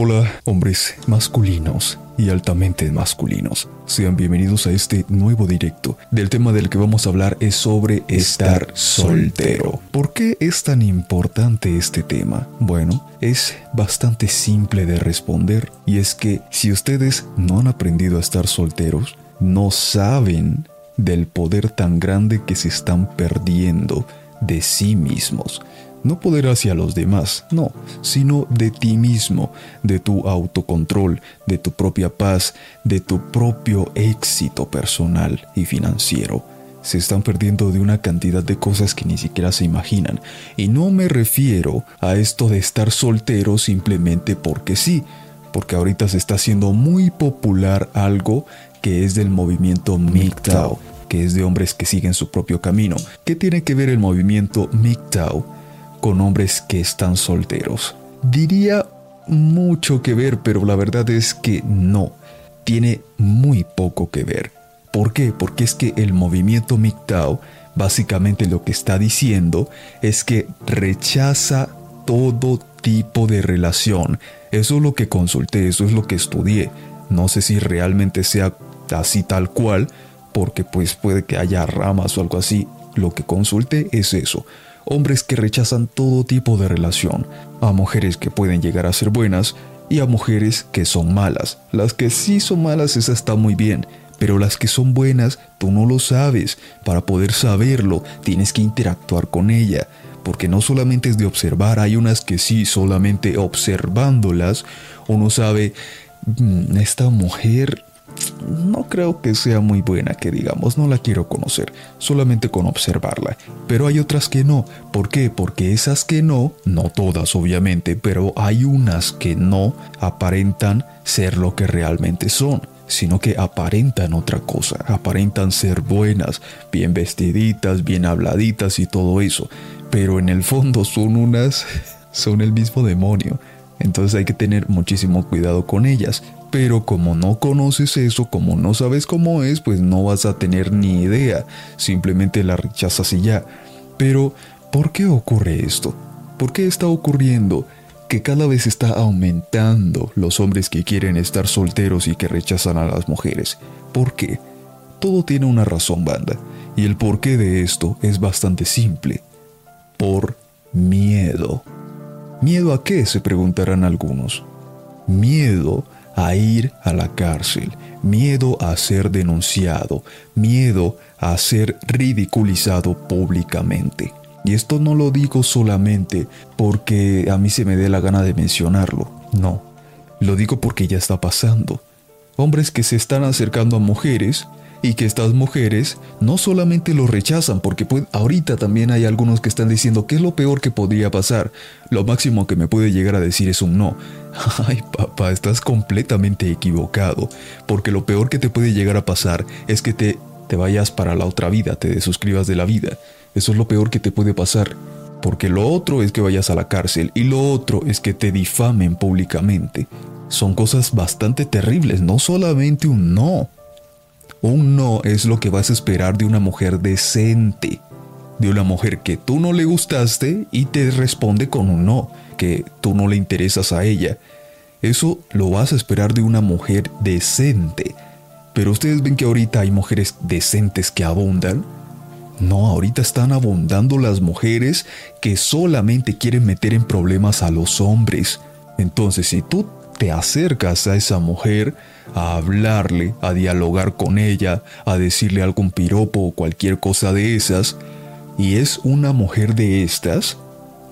Hola, hombres masculinos y altamente masculinos. Sean bienvenidos a este nuevo directo. Del tema del que vamos a hablar es sobre estar soltero. ¿Por qué es tan importante este tema? Bueno, es bastante simple de responder y es que si ustedes no han aprendido a estar solteros, no saben del poder tan grande que se están perdiendo de sí mismos no poder hacia los demás, no, sino de ti mismo, de tu autocontrol, de tu propia paz, de tu propio éxito personal y financiero. Se están perdiendo de una cantidad de cosas que ni siquiera se imaginan. Y no me refiero a esto de estar soltero simplemente porque sí, porque ahorita se está haciendo muy popular algo que es del movimiento MGTOW, que es de hombres que siguen su propio camino. ¿Qué tiene que ver el movimiento MGTOW? Con hombres que están solteros. Diría mucho que ver, pero la verdad es que no. Tiene muy poco que ver. ¿Por qué? Porque es que el movimiento MGTOW básicamente lo que está diciendo es que rechaza todo tipo de relación. Eso es lo que consulté, eso es lo que estudié. No sé si realmente sea así tal cual, porque pues puede que haya ramas o algo así. Lo que consulté es eso hombres que rechazan todo tipo de relación, a mujeres que pueden llegar a ser buenas y a mujeres que son malas. Las que sí son malas, esa está muy bien, pero las que son buenas, tú no lo sabes. Para poder saberlo, tienes que interactuar con ella, porque no solamente es de observar, hay unas que sí, solamente observándolas, uno sabe, mm, esta mujer no creo que sea muy buena, que digamos, no la quiero conocer, solamente con observarla. Pero hay otras que no. ¿Por qué? Porque esas que no, no todas obviamente, pero hay unas que no aparentan ser lo que realmente son sino que aparentan otra cosa, aparentan ser buenas, bien vestiditas, bien habladitas y todo eso, pero en el fondo son unas, son el mismo demonio. Entonces hay que tener muchísimo cuidado con ellas. Pero como no conoces eso, como no sabes cómo es, pues no vas a tener ni idea. Simplemente la rechazas y ya. Pero, ¿por qué ocurre esto? ¿Por qué está ocurriendo que cada vez está aumentando los hombres que quieren estar solteros y que rechazan a las mujeres? ¿Por qué? Todo tiene una razón, banda. Y el porqué de esto es bastante simple. Por miedo. ¿Miedo a qué? se preguntarán algunos. Miedo a ir a la cárcel, miedo a ser denunciado, miedo a ser ridiculizado públicamente. Y esto no lo digo solamente porque a mí se me dé la gana de mencionarlo, no, lo digo porque ya está pasando. Hombres que se están acercando a mujeres y que estas mujeres no solamente lo rechazan, porque ahorita también hay algunos que están diciendo que es lo peor que podría pasar. Lo máximo que me puede llegar a decir es un no. Ay papá, estás completamente equivocado, porque lo peor que te puede llegar a pasar es que te, te vayas para la otra vida, te desuscribas de la vida. Eso es lo peor que te puede pasar. Porque lo otro es que vayas a la cárcel y lo otro es que te difamen públicamente. Son cosas bastante terribles, no solamente un no. Un no es lo que vas a esperar de una mujer decente, de una mujer que tú no le gustaste y te responde con un no, que tú no le interesas a ella. Eso lo vas a esperar de una mujer decente. Pero ustedes ven que ahorita hay mujeres decentes que abundan. No, ahorita están abundando las mujeres que solamente quieren meter en problemas a los hombres. Entonces, si tú te acercas a esa mujer, a hablarle, a dialogar con ella, a decirle algún piropo o cualquier cosa de esas, y es una mujer de estas,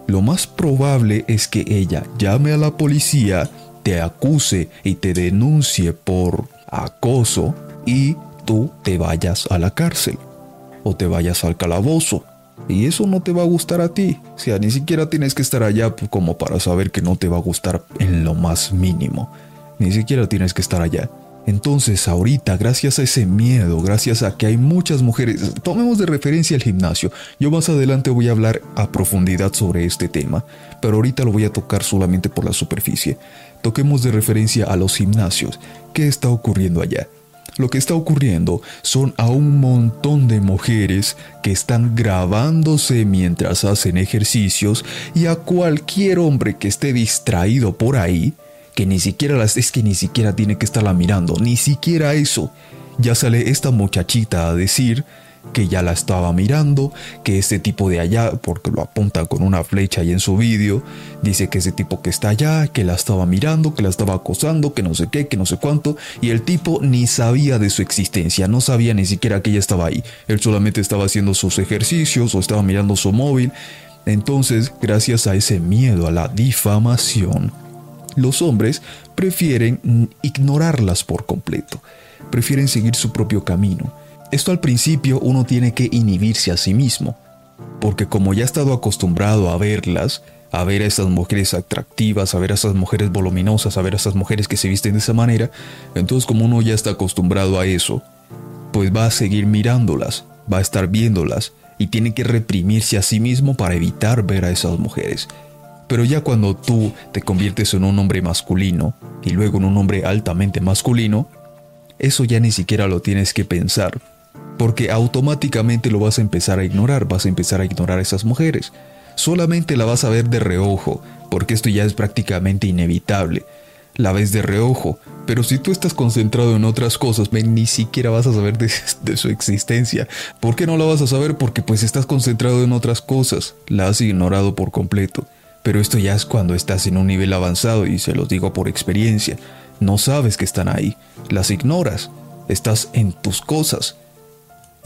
lo más probable es que ella llame a la policía, te acuse y te denuncie por acoso y tú te vayas a la cárcel o te vayas al calabozo. Y eso no te va a gustar a ti. O sea, ni siquiera tienes que estar allá como para saber que no te va a gustar en lo más mínimo. Ni siquiera tienes que estar allá. Entonces ahorita, gracias a ese miedo, gracias a que hay muchas mujeres, tomemos de referencia el gimnasio. Yo más adelante voy a hablar a profundidad sobre este tema, pero ahorita lo voy a tocar solamente por la superficie. Toquemos de referencia a los gimnasios. ¿Qué está ocurriendo allá? Lo que está ocurriendo son a un montón de mujeres que están grabándose mientras hacen ejercicios y a cualquier hombre que esté distraído por ahí, que ni siquiera las es que ni siquiera tiene que estarla mirando, ni siquiera eso. Ya sale esta muchachita a decir que ya la estaba mirando, que ese tipo de allá, porque lo apunta con una flecha ahí en su vídeo, dice que ese tipo que está allá, que la estaba mirando, que la estaba acosando, que no sé qué, que no sé cuánto, y el tipo ni sabía de su existencia, no sabía ni siquiera que ella estaba ahí, él solamente estaba haciendo sus ejercicios o estaba mirando su móvil, entonces, gracias a ese miedo a la difamación, los hombres prefieren ignorarlas por completo, prefieren seguir su propio camino, esto al principio uno tiene que inhibirse a sí mismo, porque como ya ha estado acostumbrado a verlas, a ver a esas mujeres atractivas, a ver a esas mujeres voluminosas, a ver a esas mujeres que se visten de esa manera, entonces como uno ya está acostumbrado a eso, pues va a seguir mirándolas, va a estar viéndolas y tiene que reprimirse a sí mismo para evitar ver a esas mujeres. Pero ya cuando tú te conviertes en un hombre masculino y luego en un hombre altamente masculino, eso ya ni siquiera lo tienes que pensar, porque automáticamente lo vas a empezar a ignorar, vas a empezar a ignorar a esas mujeres. Solamente la vas a ver de reojo, porque esto ya es prácticamente inevitable. La ves de reojo, pero si tú estás concentrado en otras cosas, ni siquiera vas a saber de, su existencia. ¿Por qué no la vas a saber? Porque pues estás concentrado en otras cosas, la has ignorado por completo. Pero esto ya es cuando estás en un nivel avanzado y se los digo por experiencia. No sabes que están ahí, las ignoras, estás en tus cosas,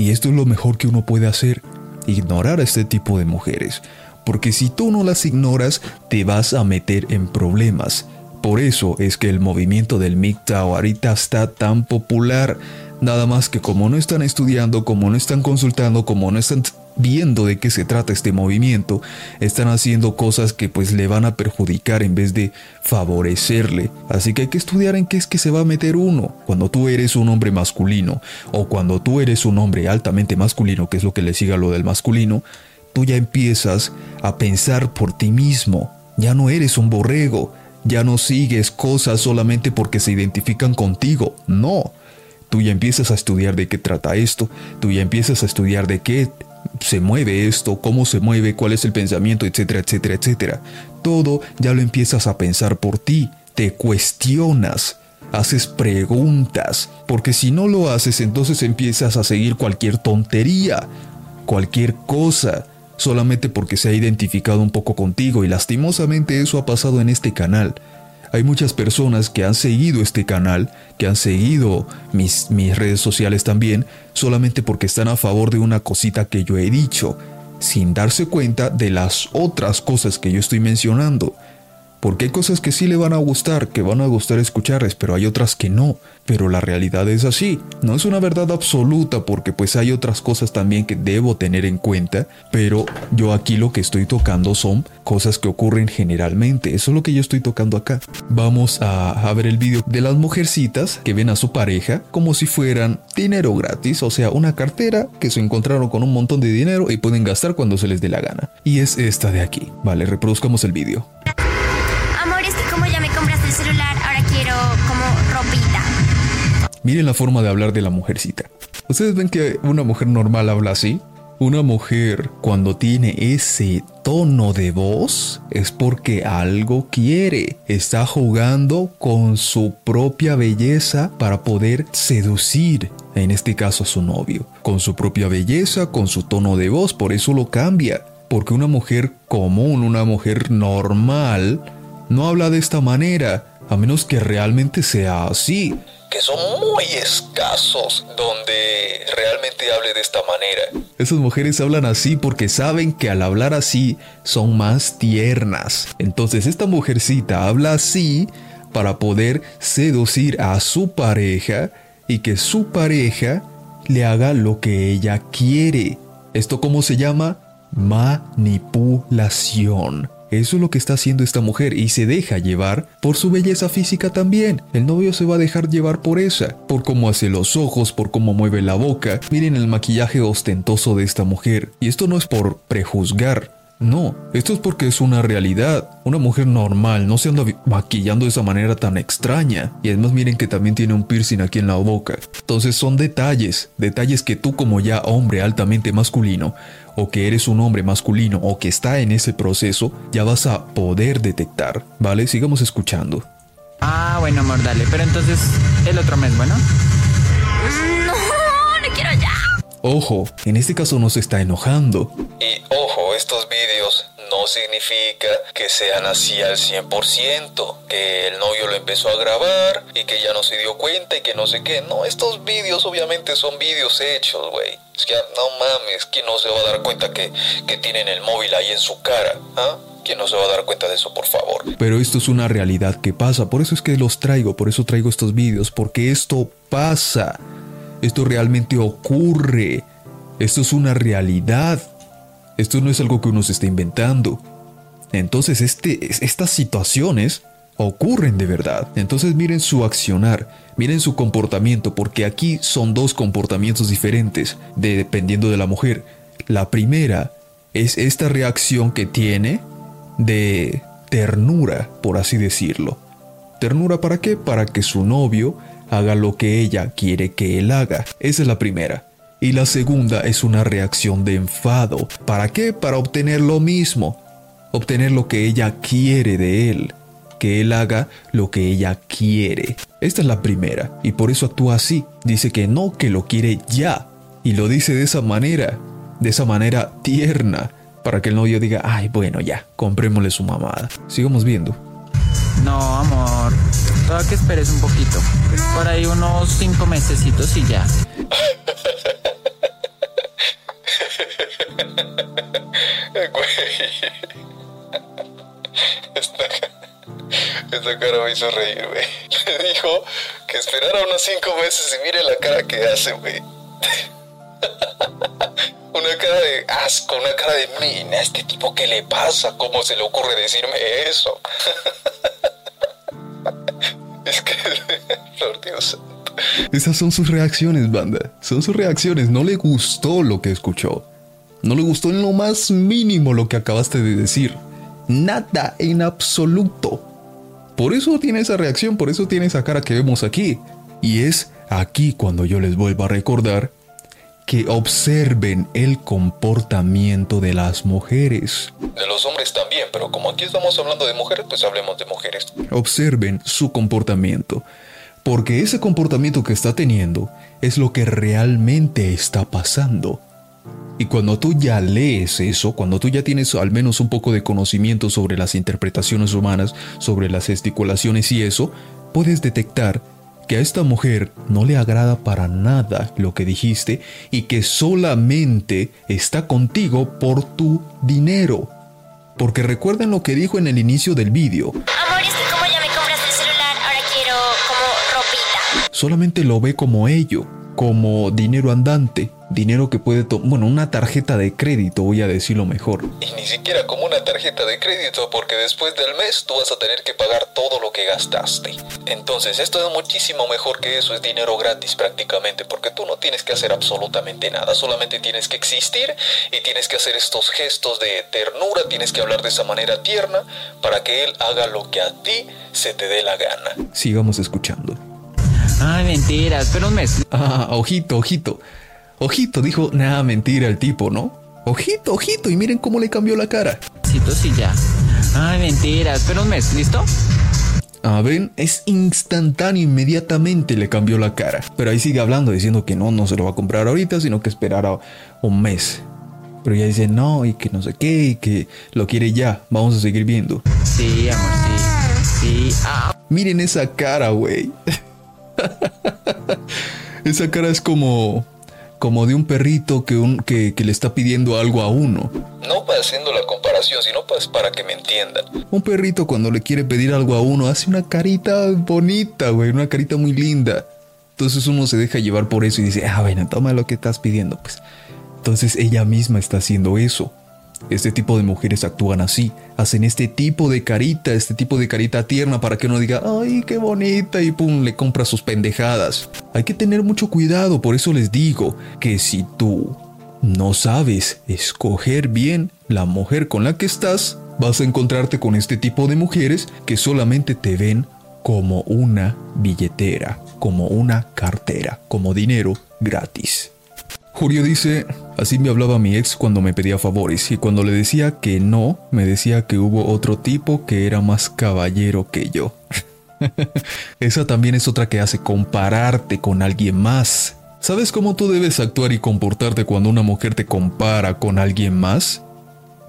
y esto es lo mejor que uno puede hacer, ignorar a este tipo de mujeres, porque si tú no las ignoras, te vas a meter en problemas. Por eso es que el movimiento del MGTOW ahorita está tan popular. Nada más que como no están estudiando, como no están consultando, como no están viendo de qué se trata este movimiento, están haciendo cosas que pues le van a perjudicar en vez de favorecerle. Así que hay que estudiar en qué es que se va a meter uno. Cuando tú eres un hombre masculino o cuando tú eres un hombre altamente masculino, que es lo que le sigue a lo del masculino, tú ya empiezas a pensar por ti mismo. Ya no eres un borrego, ya no sigues cosas solamente porque se identifican contigo. No. Tú ya empiezas a estudiar de qué trata esto, tú ya empiezas a estudiar de qué se mueve esto, cómo se mueve, cuál es el pensamiento, etcétera, etcétera, etcétera. Todo ya lo empiezas a pensar por ti, te cuestionas, haces preguntas, porque si no lo haces entonces empiezas a seguir cualquier tontería, cualquier cosa, solamente porque se ha identificado un poco contigo y lastimosamente eso ha pasado en este canal. Hay muchas personas que han seguido este canal, que han seguido mis, mis redes sociales también, solamente porque están a favor de una cosita que yo he dicho, sin darse cuenta de las otras cosas que yo estoy mencionando. Porque hay cosas que sí le van a gustar, que van a gustar escucharles, pero hay otras que no. Pero la realidad es así. No es una verdad absoluta porque pues hay otras cosas también que debo tener en cuenta, pero yo aquí lo que estoy tocando son cosas que ocurren generalmente. Eso es lo que yo estoy tocando acá. Vamos a, ver el vídeo de las mujercitas que ven a su pareja como si fueran dinero gratis, o sea, una cartera que se encontraron con un montón de dinero y pueden gastar cuando se les dé la gana. Y es esta de aquí. Vale, reproduzcamos el vídeo. Miren la forma de hablar de la mujercita. ¿Ustedes ven que una mujer normal habla así? Una mujer cuando tiene ese tono de voz es porque algo quiere. Está jugando con su propia belleza para poder seducir, en este caso a su novio. Con su propia belleza, con su tono de voz, por eso lo cambia. Porque una mujer común, una mujer normal, no habla de esta manera, a menos que realmente sea así que son muy escasos donde realmente hable de esta manera. Esas mujeres hablan así porque saben que al hablar así son más tiernas. Entonces esta mujercita habla así para poder seducir a su pareja y que su pareja le haga lo que ella quiere. ¿Esto cómo se llama? Manipulación. Eso es lo que está haciendo esta mujer y se deja llevar por su belleza física también. El novio se va a dejar llevar por esa, por cómo hace los ojos, por cómo mueve la boca. Miren el maquillaje ostentoso de esta mujer. Y esto no es por prejuzgar, no, esto es porque es una realidad. Una mujer normal no se anda maquillando de esa manera tan extraña. Y además miren que también tiene un piercing aquí en la boca. Entonces son detalles, detalles que tú como ya hombre altamente masculino, o que eres un hombre masculino, o que está en ese proceso, ya vas a poder detectar. ¿Vale? Sigamos escuchando. bueno, amor, dale. Pero entonces, el otro mes, ¿bueno? No, no quiero ya. Ojo, en este caso no se está enojando. Y ojo, estos vídeos no significa que sean así al 100%, que el novio lo empezó a grabar y que ya no se dio cuenta y que no sé qué. No, estos vídeos obviamente son vídeos hechos, güey. Es no mames, ¿quién no se va a dar cuenta que, que tienen el móvil ahí en su cara? ¿Ah? ¿Quién no se va a dar cuenta de eso, por favor? Pero esto es una realidad que pasa, por eso es que los traigo, por eso traigo estos vídeos, porque esto pasa. Esto realmente ocurre. Esto es una realidad. Esto no es algo que uno se está inventando. Entonces, este, estas situaciones ocurren de verdad. Entonces miren su accionar, miren su comportamiento, porque aquí son dos comportamientos diferentes dependiendo de la mujer. La primera es esta reacción que tiene de ternura, por así decirlo. ¿Ternura para qué? Para que su novio haga lo que ella quiere que él haga. Esa es la primera. Y la segunda es una reacción de enfado. ¿Para qué? Para obtener lo mismo. Obtener lo que ella quiere de él. Que él haga lo que ella quiere. Esta es la primera. Y por eso actúa así. Dice que no, que lo quiere ya. Y lo dice de esa manera. De esa manera tierna. Para que el novio diga, ay, bueno, ya, comprémosle su mamada. Sigamos viendo. No, amor. Toda que esperes un poquito. Por ahí unos cinco mesecitos y ya. Esta, cara me hizo reír, güey. Le dijo que esperara unos cinco meses y mire la cara que hace, güey. Una cara de asco, una cara de mina. ¿Este tipo qué le pasa? ¿Cómo se le ocurre decirme eso? es que, por Dios Esas son sus reacciones, banda. Son sus reacciones. No le gustó lo que escuchó. No le gustó en lo más mínimo lo que acabaste de decir. Nada en absoluto. Por eso tiene esa reacción, por eso tiene esa cara que vemos aquí. Y es aquí cuando yo les vuelvo a recordar que observen el comportamiento de las mujeres. De los hombres también, pero como aquí estamos hablando de mujeres, pues hablemos de mujeres. Observen su comportamiento. Porque ese comportamiento que está teniendo es lo que realmente está pasando. Y cuando tú ya lees eso, cuando tú ya tienes al menos un poco de conocimiento sobre las interpretaciones humanas, sobre las gesticulaciones y eso, puedes detectar que a esta mujer no le agrada para nada lo que dijiste y que solamente está contigo por tu dinero. Porque recuerden lo que dijo en el inicio del vídeo. Amor, es que como ya me compraste el celular, ahora quiero como ropita. Solamente lo ve como ello, como dinero andante, dinero que puede tomar, bueno, una tarjeta de crédito, voy a decirlo mejor. Y ni siquiera como una tarjeta de crédito, porque después del mes tú vas a tener que pagar todo lo que gastaste. Entonces, esto es muchísimo mejor que eso, es dinero gratis prácticamente, porque tú no tienes que hacer absolutamente nada, solamente tienes que existir y tienes que hacer estos gestos de ternura, tienes que hablar de esa manera tierna para que él haga lo que a ti se te dé la gana. Sigamos escuchando. Ay, mentiras, pero un mes. Ah, ojito, ojito. Ojito, dijo, nada, mentira el tipo, ¿no? Ojito, ojito, y miren cómo le cambió la cara. Citos y ya. Ay, mentiras, pero un mes, ¿listo? Ah, ven, es instantáneo, inmediatamente le cambió la cara. Pero ahí sigue hablando, diciendo que no, no se lo va a comprar ahorita, sino que esperará un mes. Pero ya dice no, y que no sé qué, y que lo quiere ya. Vamos a seguir viendo. Sí, amor, sí. Sí. Ah, Miren esa cara, güey. esa cara es como. Como de un perrito que, un, que, que le está pidiendo algo a uno. No para haciendo la comparación, sino pues para que me entiendan. Un perrito cuando le quiere pedir algo a uno hace una carita bonita, güey, una carita muy linda. Entonces uno se deja llevar por eso y dice, ah, bueno, toma lo que estás pidiendo, pues. Entonces ella misma está haciendo eso. Este tipo de mujeres actúan así, hacen este tipo de carita, este tipo de carita tierna para que uno diga, ay, qué bonita, y pum, le compra sus pendejadas. Hay que tener mucho cuidado, por eso les digo que si tú no sabes escoger bien la mujer con la que estás, vas a encontrarte con este tipo de mujeres que solamente te ven como una billetera, como una cartera, como dinero gratis. Julio dice, así me hablaba mi ex cuando me pedía favores y cuando le decía que no, me decía que hubo otro tipo que era más caballero que yo. Esa también es otra que hace compararte con alguien más. ¿Sabes cómo tú debes actuar y comportarte cuando una mujer te compara con alguien más?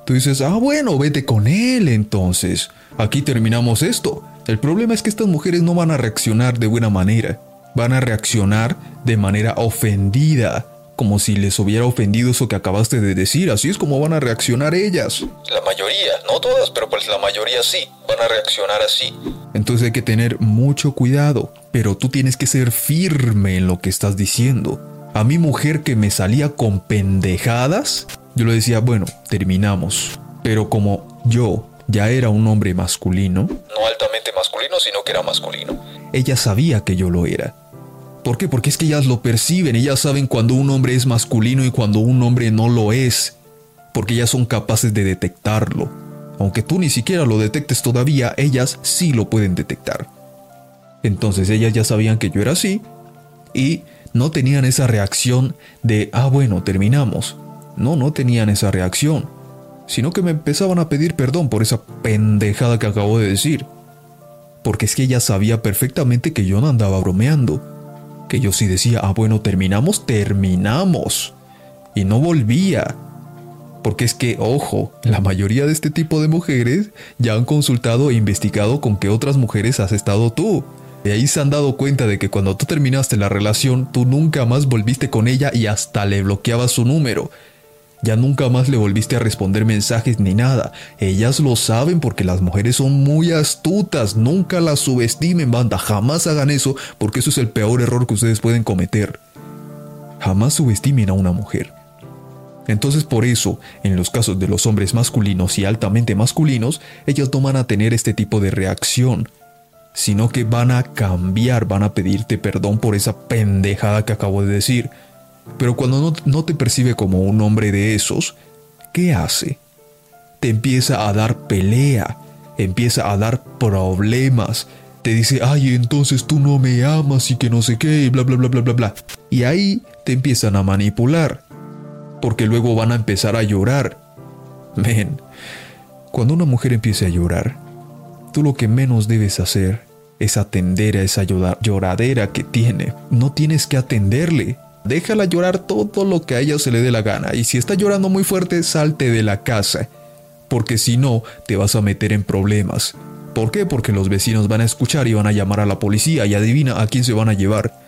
Tú dices, ah, bueno, vete con él entonces. Aquí terminamos esto. El problema es que estas mujeres no van a reaccionar de buena manera. Van a reaccionar de manera ofendida como si les hubiera ofendido eso que acabaste de decir. Así es como van a reaccionar ellas. La mayoría, no todas, pero pues la mayoría sí, van a reaccionar así. Entonces hay que tener mucho cuidado, pero tú tienes que ser firme en lo que estás diciendo. A mi mujer que me salía con pendejadas, yo le decía, bueno, terminamos. Pero como yo ya era un hombre masculino, No altamente masculino, sino que era masculino. ella sabía que yo lo era. ¿Por qué? Porque es que ellas lo perciben, ellas saben cuando un hombre es masculino y cuando un hombre no lo es, porque ellas son capaces de detectarlo. Aunque tú ni siquiera lo detectes todavía, ellas sí lo pueden detectar. Entonces ellas ya sabían que yo era así y no tenían esa reacción de, ah bueno, terminamos. No, no tenían esa reacción, sino que me empezaban a pedir perdón por esa pendejada que acabo de decir. Porque es que ella sabía perfectamente que yo no andaba bromeando que yo sí decía, ah, bueno, terminamos, terminamos. Y no volvía. Porque es que, ojo, la mayoría de este tipo de mujeres ya han consultado e investigado con qué otras mujeres has estado tú. Y ahí se han dado cuenta de que cuando tú terminaste la relación, tú nunca más volviste con ella y hasta le bloqueabas su número. Ya nunca más le volviste a responder mensajes ni nada. Ellas lo saben porque las mujeres son muy astutas. Nunca las subestimen, banda. Jamás hagan eso porque eso es el peor error que ustedes pueden cometer. Jamás subestimen a una mujer. Entonces por eso, en los casos de los hombres masculinos y altamente masculinos, ellas no van a tener este tipo de reacción, sino que van a cambiar, van a pedirte perdón por esa pendejada que acabo de decir. Pero cuando no, te percibe como un hombre de esos, ¿qué hace? Te empieza a dar pelea, empieza a dar problemas, te dice, ay, entonces tú no me amas y que no sé qué, bla, bla, bla, bla, bla, bla. Y ahí te empiezan a manipular, porque luego van a empezar a llorar. Men, cuando una mujer empiece a llorar, tú lo que menos debes hacer es atender a esa llora- lloradera que tiene. No tienes que atenderle. Déjala llorar todo lo que a ella se le dé la gana. Y si está llorando muy fuerte, salte de la casa. Porque si no, te vas a meter en problemas. ¿Por qué? Porque los vecinos van a escuchar y van a llamar a la policía y adivina a quién se van a llevar.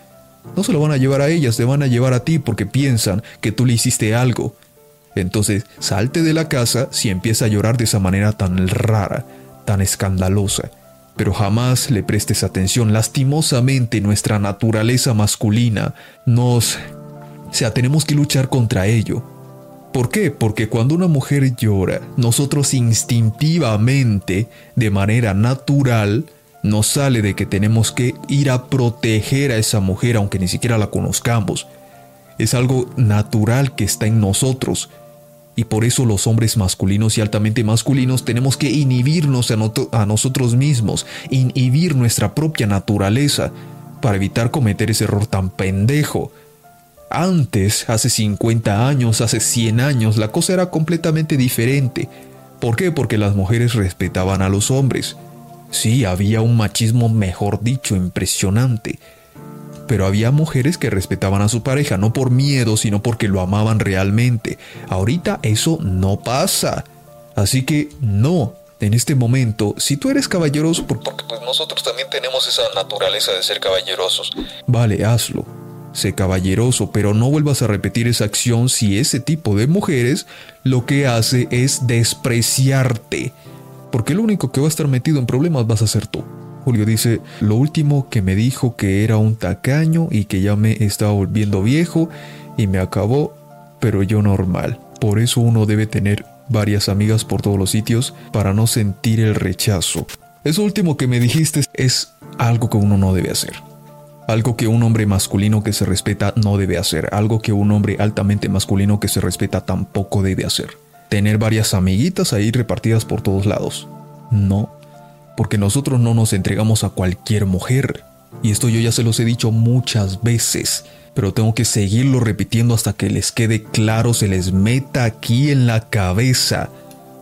No se lo van a llevar a ellas, te van a llevar a ti porque piensan que tú le hiciste algo. Entonces, salte de la casa si empieza a llorar de esa manera tan rara, tan escandalosa. Pero jamás le prestes atención. Lastimosamente, nuestra naturaleza masculina nos... O sea, tenemos que luchar contra ello. ¿Por qué? Porque cuando una mujer llora, nosotros instintivamente, de manera natural, nos sale de que tenemos que ir a proteger a esa mujer aunque ni siquiera la conozcamos. Es algo natural que está en nosotros. Y por eso los hombres masculinos y altamente masculinos tenemos que inhibirnos a, nosotros mismos, inhibir nuestra propia naturaleza, para evitar cometer ese error tan pendejo. Antes, hace 50 años, hace 100 años, la cosa era completamente diferente. ¿Por qué? Porque las mujeres respetaban a los hombres. Sí, había un machismo, mejor dicho, impresionante. Pero había mujeres que respetaban a su pareja no por miedo, sino porque lo amaban realmente. Ahorita eso no pasa. Así que no, en este momento, si tú eres caballeroso, por- Porque pues nosotros también tenemos esa naturaleza de ser caballerosos. vale, hazlo. Sé caballeroso, pero no vuelvas a repetir esa acción si ese tipo de mujeres lo que hace es despreciarte. Porque lo único que va a estar metido en problemas vas a ser tú. Julio dice, lo último que me dijo que era un tacaño y que ya me estaba volviendo viejo y me acabó, pero yo normal. Por eso uno debe tener varias amigas por todos los sitios para no sentir el rechazo. Eso último que me dijiste es algo que uno no debe hacer. Algo que un hombre masculino que se respeta no debe hacer. Algo que un hombre altamente masculino que se respeta tampoco debe hacer. Tener varias amiguitas ahí repartidas por todos lados. No, porque nosotros no nos entregamos a cualquier mujer. Y esto yo ya se los he dicho muchas veces, pero tengo que seguirlo repitiendo hasta que les quede claro, se les meta aquí en la cabeza.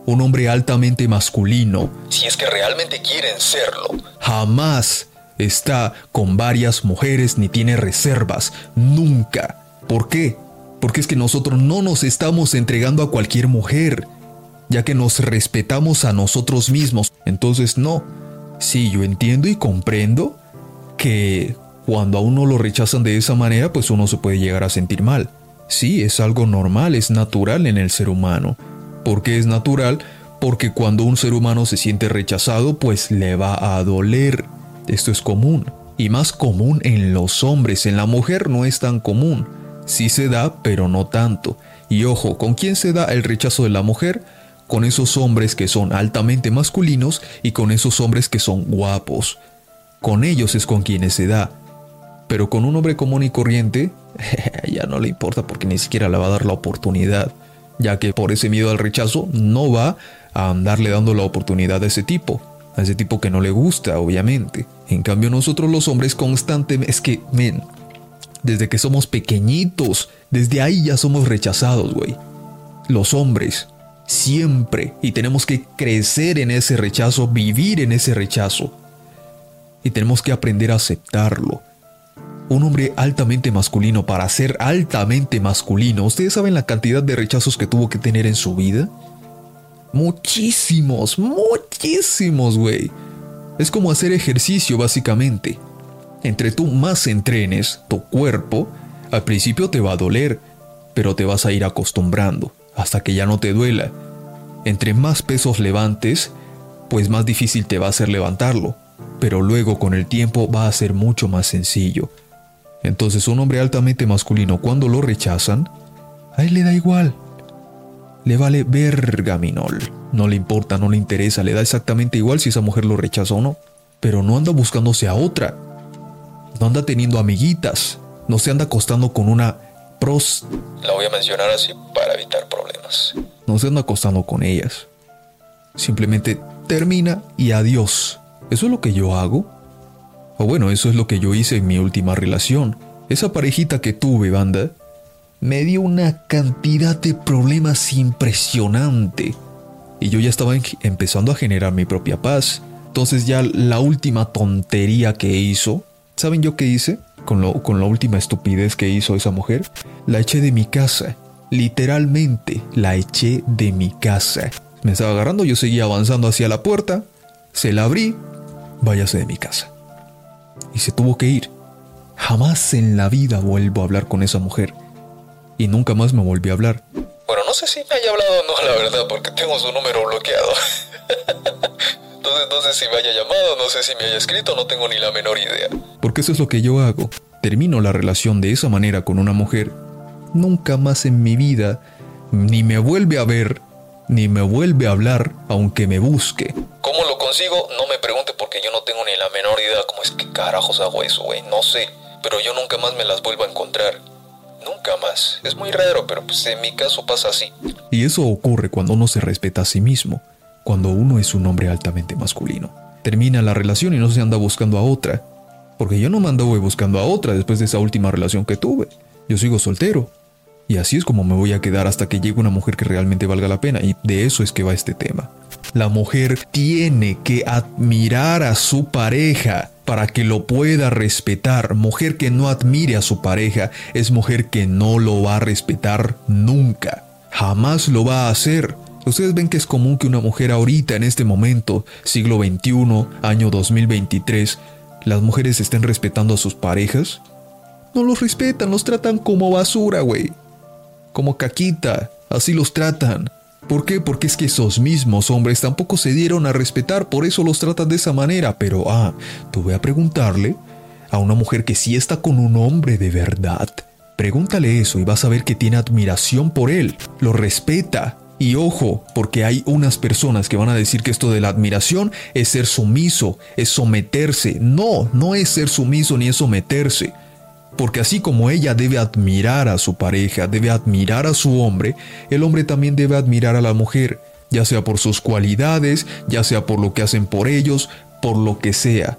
Un hombre altamente masculino Si es que realmente quieren serlo. jamás está con varias mujeres ni tiene reservas. Nunca. ¿Por qué? Porque es que nosotros no nos estamos entregando a cualquier mujer, ya que nos respetamos a nosotros mismos. Entonces no. Sí, yo entiendo y comprendo que cuando a uno lo rechazan de esa manera, pues uno se puede llegar a sentir mal. Sí, es algo normal, es natural en el ser humano. ¿Por qué es natural? Porque cuando un ser humano se siente rechazado, pues le va a doler. Esto es común. Y más común en los hombres, en la mujer no es tan común. Sí se da, pero no tanto. Y ojo, ¿con quién se da el rechazo de la mujer? Con esos hombres que son altamente masculinos y con esos hombres que son guapos. Con ellos es con quienes se da. Pero con un hombre común y corriente, ya no le importa porque ni siquiera le va a dar la oportunidad, ya que por ese miedo al rechazo no va a andarle dando la oportunidad a ese tipo, a ese tipo que no le gusta, obviamente. En cambio nosotros los hombres constantemente, es que, men, desde que somos pequeñitos, desde ahí ya somos rechazados, güey. Los hombres, siempre, y tenemos que crecer en ese rechazo, vivir en ese rechazo. Y tenemos que aprender a aceptarlo un hombre altamente masculino para ser altamente masculino, ¿ustedes saben la cantidad de rechazos que tuvo que tener en su vida? Muchísimos, muchísimos, güey. Es como hacer ejercicio, básicamente. Entre tú más entrenes tu cuerpo, al principio te va a doler, pero te vas a ir acostumbrando hasta que ya no te duela. Entre más pesos levantes, pues más difícil te va a ser levantarlo, pero luego con el tiempo va a ser mucho más sencillo. Entonces un hombre altamente masculino cuando lo rechazan, a él le da igual. Le vale vergaminol. No le importa, no le interesa, le da exactamente igual si esa mujer lo rechaza o no. Pero no anda buscándose a otra. No anda teniendo amiguitas. No se anda acostando con una pros. La voy a mencionar así para evitar problemas. No se anda acostando con ellas. Simplemente termina y adiós. Eso es lo que yo hago. O bueno, eso es lo que yo hice en mi última relación. Esa parejita que tuve, banda, me dio una cantidad de problemas impresionante. Y yo ya estaba empezando a generar mi propia paz. Entonces ya la última tontería que hizo, ¿saben yo qué hice? Con, lo, con la última estupidez que hizo esa mujer, la eché de mi casa. Literalmente la eché de mi casa. Me estaba agarrando, yo seguía avanzando hacia la puerta, se la abrí, váyase de mi casa y se tuvo que ir. Jamás en la vida vuelvo a hablar con esa mujer. Y nunca más me volví a hablar. Bueno, no sé si me haya hablado o no, la verdad, porque tengo su número bloqueado. Entonces no sé si me haya llamado, no sé si me haya escrito, no tengo ni la menor idea. Porque eso es lo que yo hago. Termino la relación de esa manera con una mujer. Nunca más en mi vida ni me vuelve a ver, ni me vuelve a hablar, aunque me busque. ¿Cómo lo consigo? No me pregunte porque yo no tengo ni la menor idea cómo es que carajos hago eso, güey. No sé. Pero yo nunca más me las vuelvo a encontrar. Nunca más. Es muy raro, pero pues en mi caso pasa así. Y eso ocurre cuando uno se respeta a sí mismo. Cuando uno es un hombre altamente masculino. Termina la relación y no se anda buscando a otra. Porque yo no me ando buscando a otra después de esa última relación que tuve. Yo sigo soltero. Y así es como me voy a quedar hasta que llegue una mujer que realmente valga la pena. Y de eso es que va este tema. La mujer tiene que admirar a su pareja para que lo pueda respetar. Mujer que no admire a su pareja es mujer que no lo va a respetar nunca. Jamás lo va a hacer. Ustedes ven que es común que una mujer ahorita, en este momento, siglo XXI, año 2023, las mujeres estén respetando a sus parejas. No los respetan, los tratan como basura, güey. Como caquita, así los tratan. ¿Por qué? Porque es que esos mismos hombres tampoco se dieron a respetar, por eso los tratan de esa manera. Pero, ah, tuve a preguntarle a una mujer que sí está con un hombre de verdad. Pregúntale eso y vas a ver que tiene admiración por él, lo respeta. Y ojo, porque hay unas personas que van a decir que esto de la admiración es ser sumiso, es someterse. No, no es ser sumiso ni es someterse. Porque así como ella debe admirar a su pareja, debe admirar a su hombre, el hombre también debe admirar a la mujer, ya sea por sus cualidades, ya sea por lo que hacen por ellos, por lo que sea.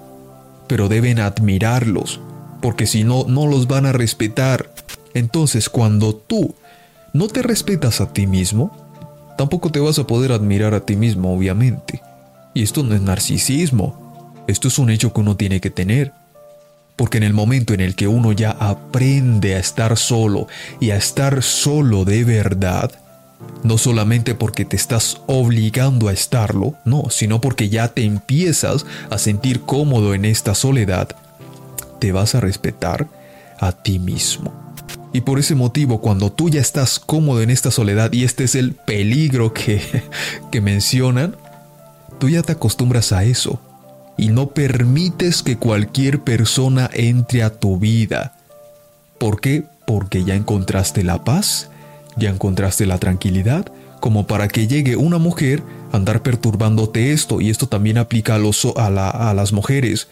Pero deben admirarlos, porque si no, no los van a respetar. Entonces, cuando tú no te respetas a ti mismo, tampoco te vas a poder admirar a ti mismo, obviamente. Y esto no es narcisismo, Esto es un hecho que uno tiene que tener. Porque en el momento en el que uno ya aprende a estar solo y a estar solo de verdad, no solamente porque te estás obligando a estarlo, no, sino porque ya te empiezas a sentir cómodo en esta soledad, te vas a respetar a ti mismo. Y por ese motivo, cuando tú ya estás cómodo en esta soledad, y este es el peligro que, que mencionan, tú ya te acostumbras a eso y no permites que cualquier persona entre a tu vida. ¿Por qué? Porque ya encontraste la paz, ya encontraste la tranquilidad, como para que llegue una mujer a andar perturbándote esto, y esto también aplica a, los, a, a las mujeres.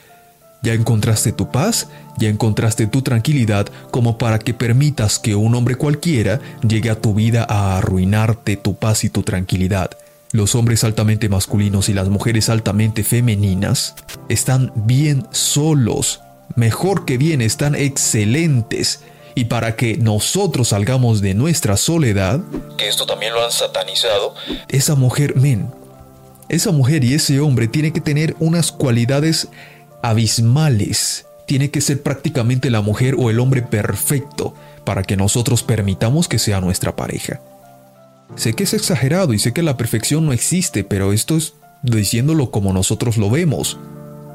Ya encontraste tu paz, ya encontraste tu tranquilidad, como para que permitas que un hombre cualquiera llegue a tu vida a arruinarte tu paz y tu tranquilidad. Los hombres altamente masculinos y las mujeres altamente femeninas están bien solos, mejor que bien, están excelentes. Y para que nosotros salgamos de nuestra soledad, que esto también lo han satanizado, esa mujer, men, esa mujer y ese hombre tiene que tener unas cualidades abismales. Tiene que ser prácticamente la mujer o el hombre perfecto para que nosotros permitamos que sea nuestra pareja. Sé que es exagerado y sé que la perfección no existe, pero esto es diciéndolo como nosotros lo vemos.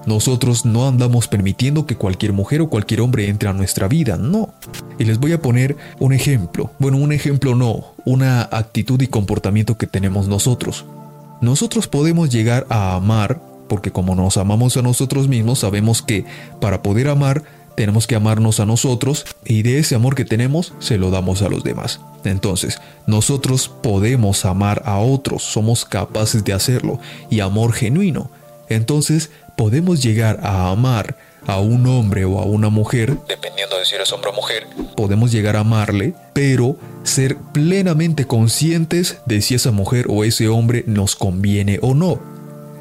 Nosotros no andamos permitiendo que cualquier mujer o cualquier hombre entre a nuestra vida, no. Y les voy a poner un ejemplo. Bueno, un ejemplo no, una actitud y comportamiento que tenemos nosotros. Nosotros podemos llegar a amar, porque como nos amamos a nosotros mismos, sabemos que para poder amar tenemos que amarnos a nosotros y de ese amor que tenemos se lo damos a los demás. Entonces, nosotros podemos amar a otros, somos capaces de hacerlo y amor genuino. Entonces, podemos llegar a amar a un hombre o a una mujer, dependiendo de si eres hombre o mujer, podemos llegar a amarle, pero ser plenamente conscientes de si esa mujer o ese hombre nos conviene o no.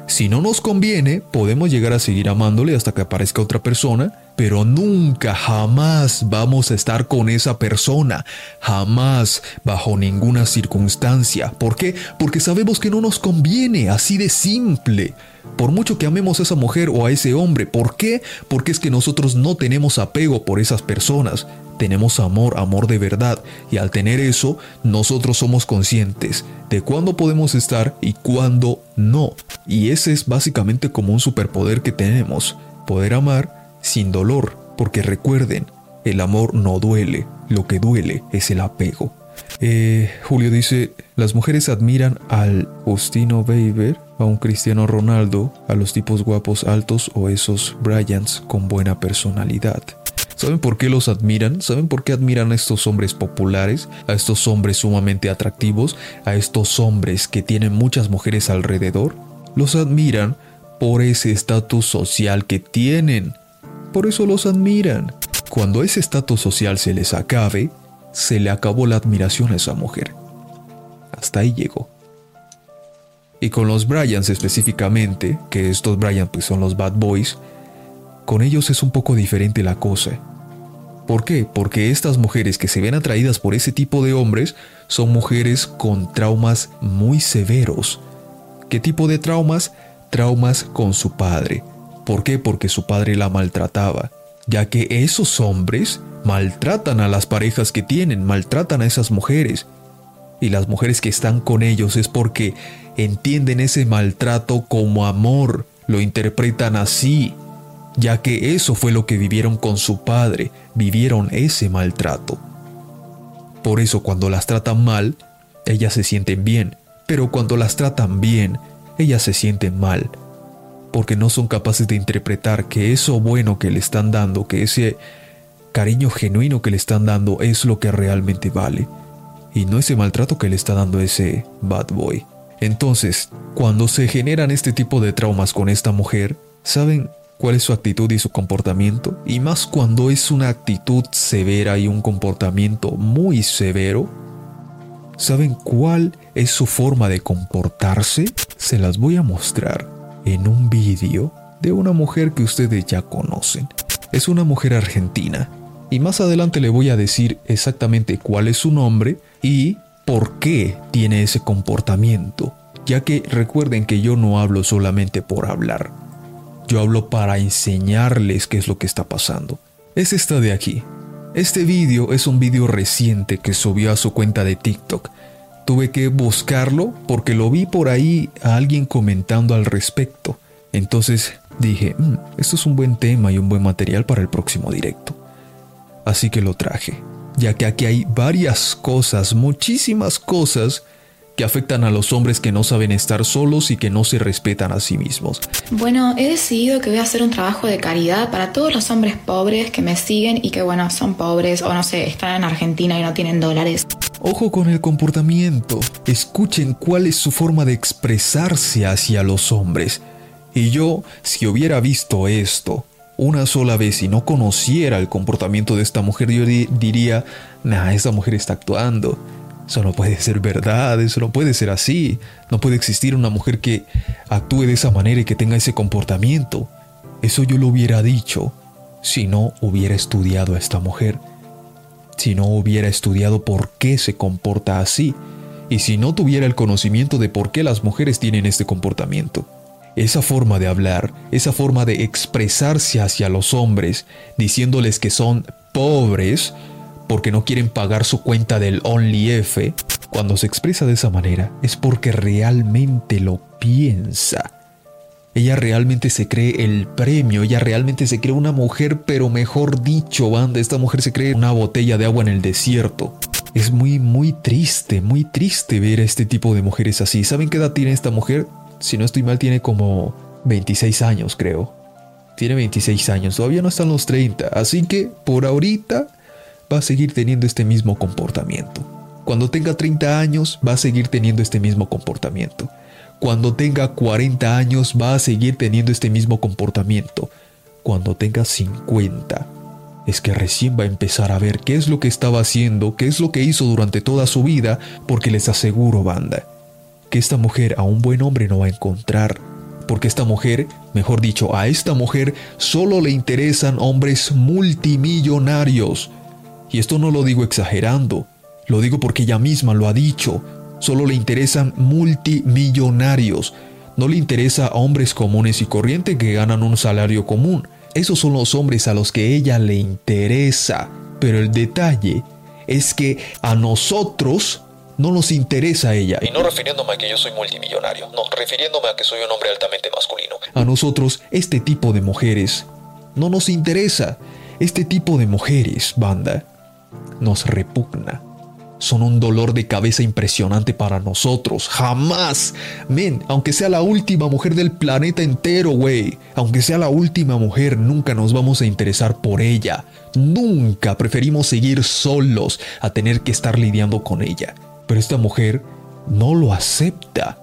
Si no nos conviene, podemos llegar a seguir amándole hasta que aparezca otra persona pero nunca, jamás vamos a estar con esa persona, jamás, bajo ninguna circunstancia. ¿Por qué? Porque sabemos que no nos conviene, así de simple. Por mucho que amemos a esa mujer o a ese hombre, ¿por qué? Porque es que nosotros no tenemos apego por esas personas. Tenemos amor, amor de verdad, y al tener eso, nosotros somos conscientes de cuándo podemos estar y cuándo no. Y ese es básicamente como un superpoder que tenemos, poder amar sin dolor, porque recuerden, el amor no duele, lo que duele es el apego. Eh, Julio dice, las mujeres admiran al Justino Bieber, a un Cristiano Ronaldo, a los tipos guapos altos o esos Bryants con buena personalidad. ¿Saben por qué los admiran? ¿Saben por qué admiran a estos hombres populares, a estos hombres sumamente atractivos, a estos hombres que tienen muchas mujeres alrededor? Los admiran por ese estatus social que tienen por eso los admiran. Cuando ese estatus social se les acabe, se le acabó la admiración a esa mujer. Hasta ahí llegó. Y con los Bryans específicamente, que estos Bryans pues son los Bad Boys, con ellos es un poco diferente la cosa. ¿Por qué? Porque estas mujeres que se ven atraídas por ese tipo de hombres son mujeres con traumas muy severos. ¿Qué tipo de traumas? Traumas con su padre, ¿Por qué? Porque su padre la maltrataba, ya que esos hombres maltratan a las parejas que tienen, maltratan a esas mujeres. Y las mujeres que están con ellos es porque entienden ese maltrato como amor, lo interpretan así, ya que eso fue lo que vivieron con su padre, vivieron ese maltrato. Por eso cuando las tratan mal, ellas se sienten bien, pero cuando las tratan bien, ellas se sienten mal, porque no son capaces de interpretar que eso bueno que le están dando, que ese cariño genuino que le están dando es lo que realmente vale, y no ese maltrato que le está dando ese bad boy. Entonces, cuando se generan este tipo de traumas con esta mujer, ¿saben cuál es su actitud y su comportamiento? Y más cuando es una actitud severa y un comportamiento muy severo, ¿saben cuál es su forma de comportarse? Se las voy a mostrar en un vídeo de una mujer que ustedes ya conocen. Es una mujer argentina. Y más adelante le voy a decir exactamente cuál es su nombre y por qué tiene ese comportamiento. Ya que recuerden que yo no hablo solamente por hablar. Yo hablo para enseñarles qué es lo que está pasando. Es esta de aquí. Este vídeo es un vídeo reciente que subió a su cuenta de TikTok. Tuve que buscarlo porque lo vi por ahí a alguien comentando al respecto. Entonces dije, "Mm, esto es un buen tema y un buen material para el próximo directo. Así que lo traje, ya que aquí hay varias cosas, muchísimas cosas que afectan a los hombres que no saben estar solos y que no se respetan a sí mismos. Bueno, he decidido que voy a hacer un trabajo de caridad para todos los hombres pobres que me siguen y que, bueno, son pobres o no sé, están en Argentina y no tienen dólares. Ojo con el comportamiento. Escuchen cuál es su forma de expresarse hacia los hombres. Y yo, si hubiera visto esto una sola vez y no conociera el comportamiento de esta mujer, yo di- diría, nah, esta mujer está actuando. Eso no puede ser verdad, eso no puede ser así. No puede existir una mujer que actúe de esa manera y que tenga ese comportamiento. Eso yo lo hubiera dicho si no hubiera estudiado a esta mujer si no hubiera estudiado por qué se comporta así y si no tuviera el conocimiento de por qué las mujeres tienen este comportamiento. Esa forma de hablar, esa forma de expresarse hacia los hombres, diciéndoles que son pobres porque no quieren pagar su cuenta del OnlyF, cuando se expresa de esa manera es porque realmente lo piensa. Ella realmente se cree el premio, ella realmente se cree una mujer, pero mejor dicho, banda, esta mujer se cree una botella de agua en el desierto. Es muy, muy triste, muy triste ver a este tipo de mujeres así. ¿Saben qué edad tiene esta mujer? Si no estoy mal, tiene como 26 años, creo. Tiene 26 años, todavía no están los 30, así que por ahorita va a seguir teniendo este mismo comportamiento. Cuando tenga 30 años, va a seguir teniendo este mismo comportamiento. Cuando tenga 40 años va a seguir teniendo este mismo comportamiento. Cuando tenga 50, es que recién va a empezar a ver qué es lo que estaba haciendo, qué es lo que hizo durante toda su vida, porque les aseguro, banda, que esta mujer a un buen hombre no va a encontrar. Porque esta mujer, mejor dicho, a esta mujer solo le interesan hombres multimillonarios. Y esto no lo digo exagerando, lo digo porque ella misma lo ha dicho. Solo le interesan multimillonarios. No le interesa a hombres comunes y corrientes que ganan un salario común. Esos son los hombres a los que ella le interesa. Pero el detalle es que a nosotros no nos interesa ella. Y no refiriéndome a que yo soy multimillonario, no, refiriéndome a que soy un hombre altamente masculino. A nosotros este tipo de mujeres no nos interesa. Este tipo de mujeres, banda, nos repugna. Son un dolor de cabeza impresionante para nosotros. Jamás. Men, aunque sea la última mujer del planeta entero, güey. Aunque sea la última mujer, nunca nos vamos a interesar por ella. Nunca. Preferimos seguir solos a tener que estar lidiando con ella. Pero esta mujer no lo acepta.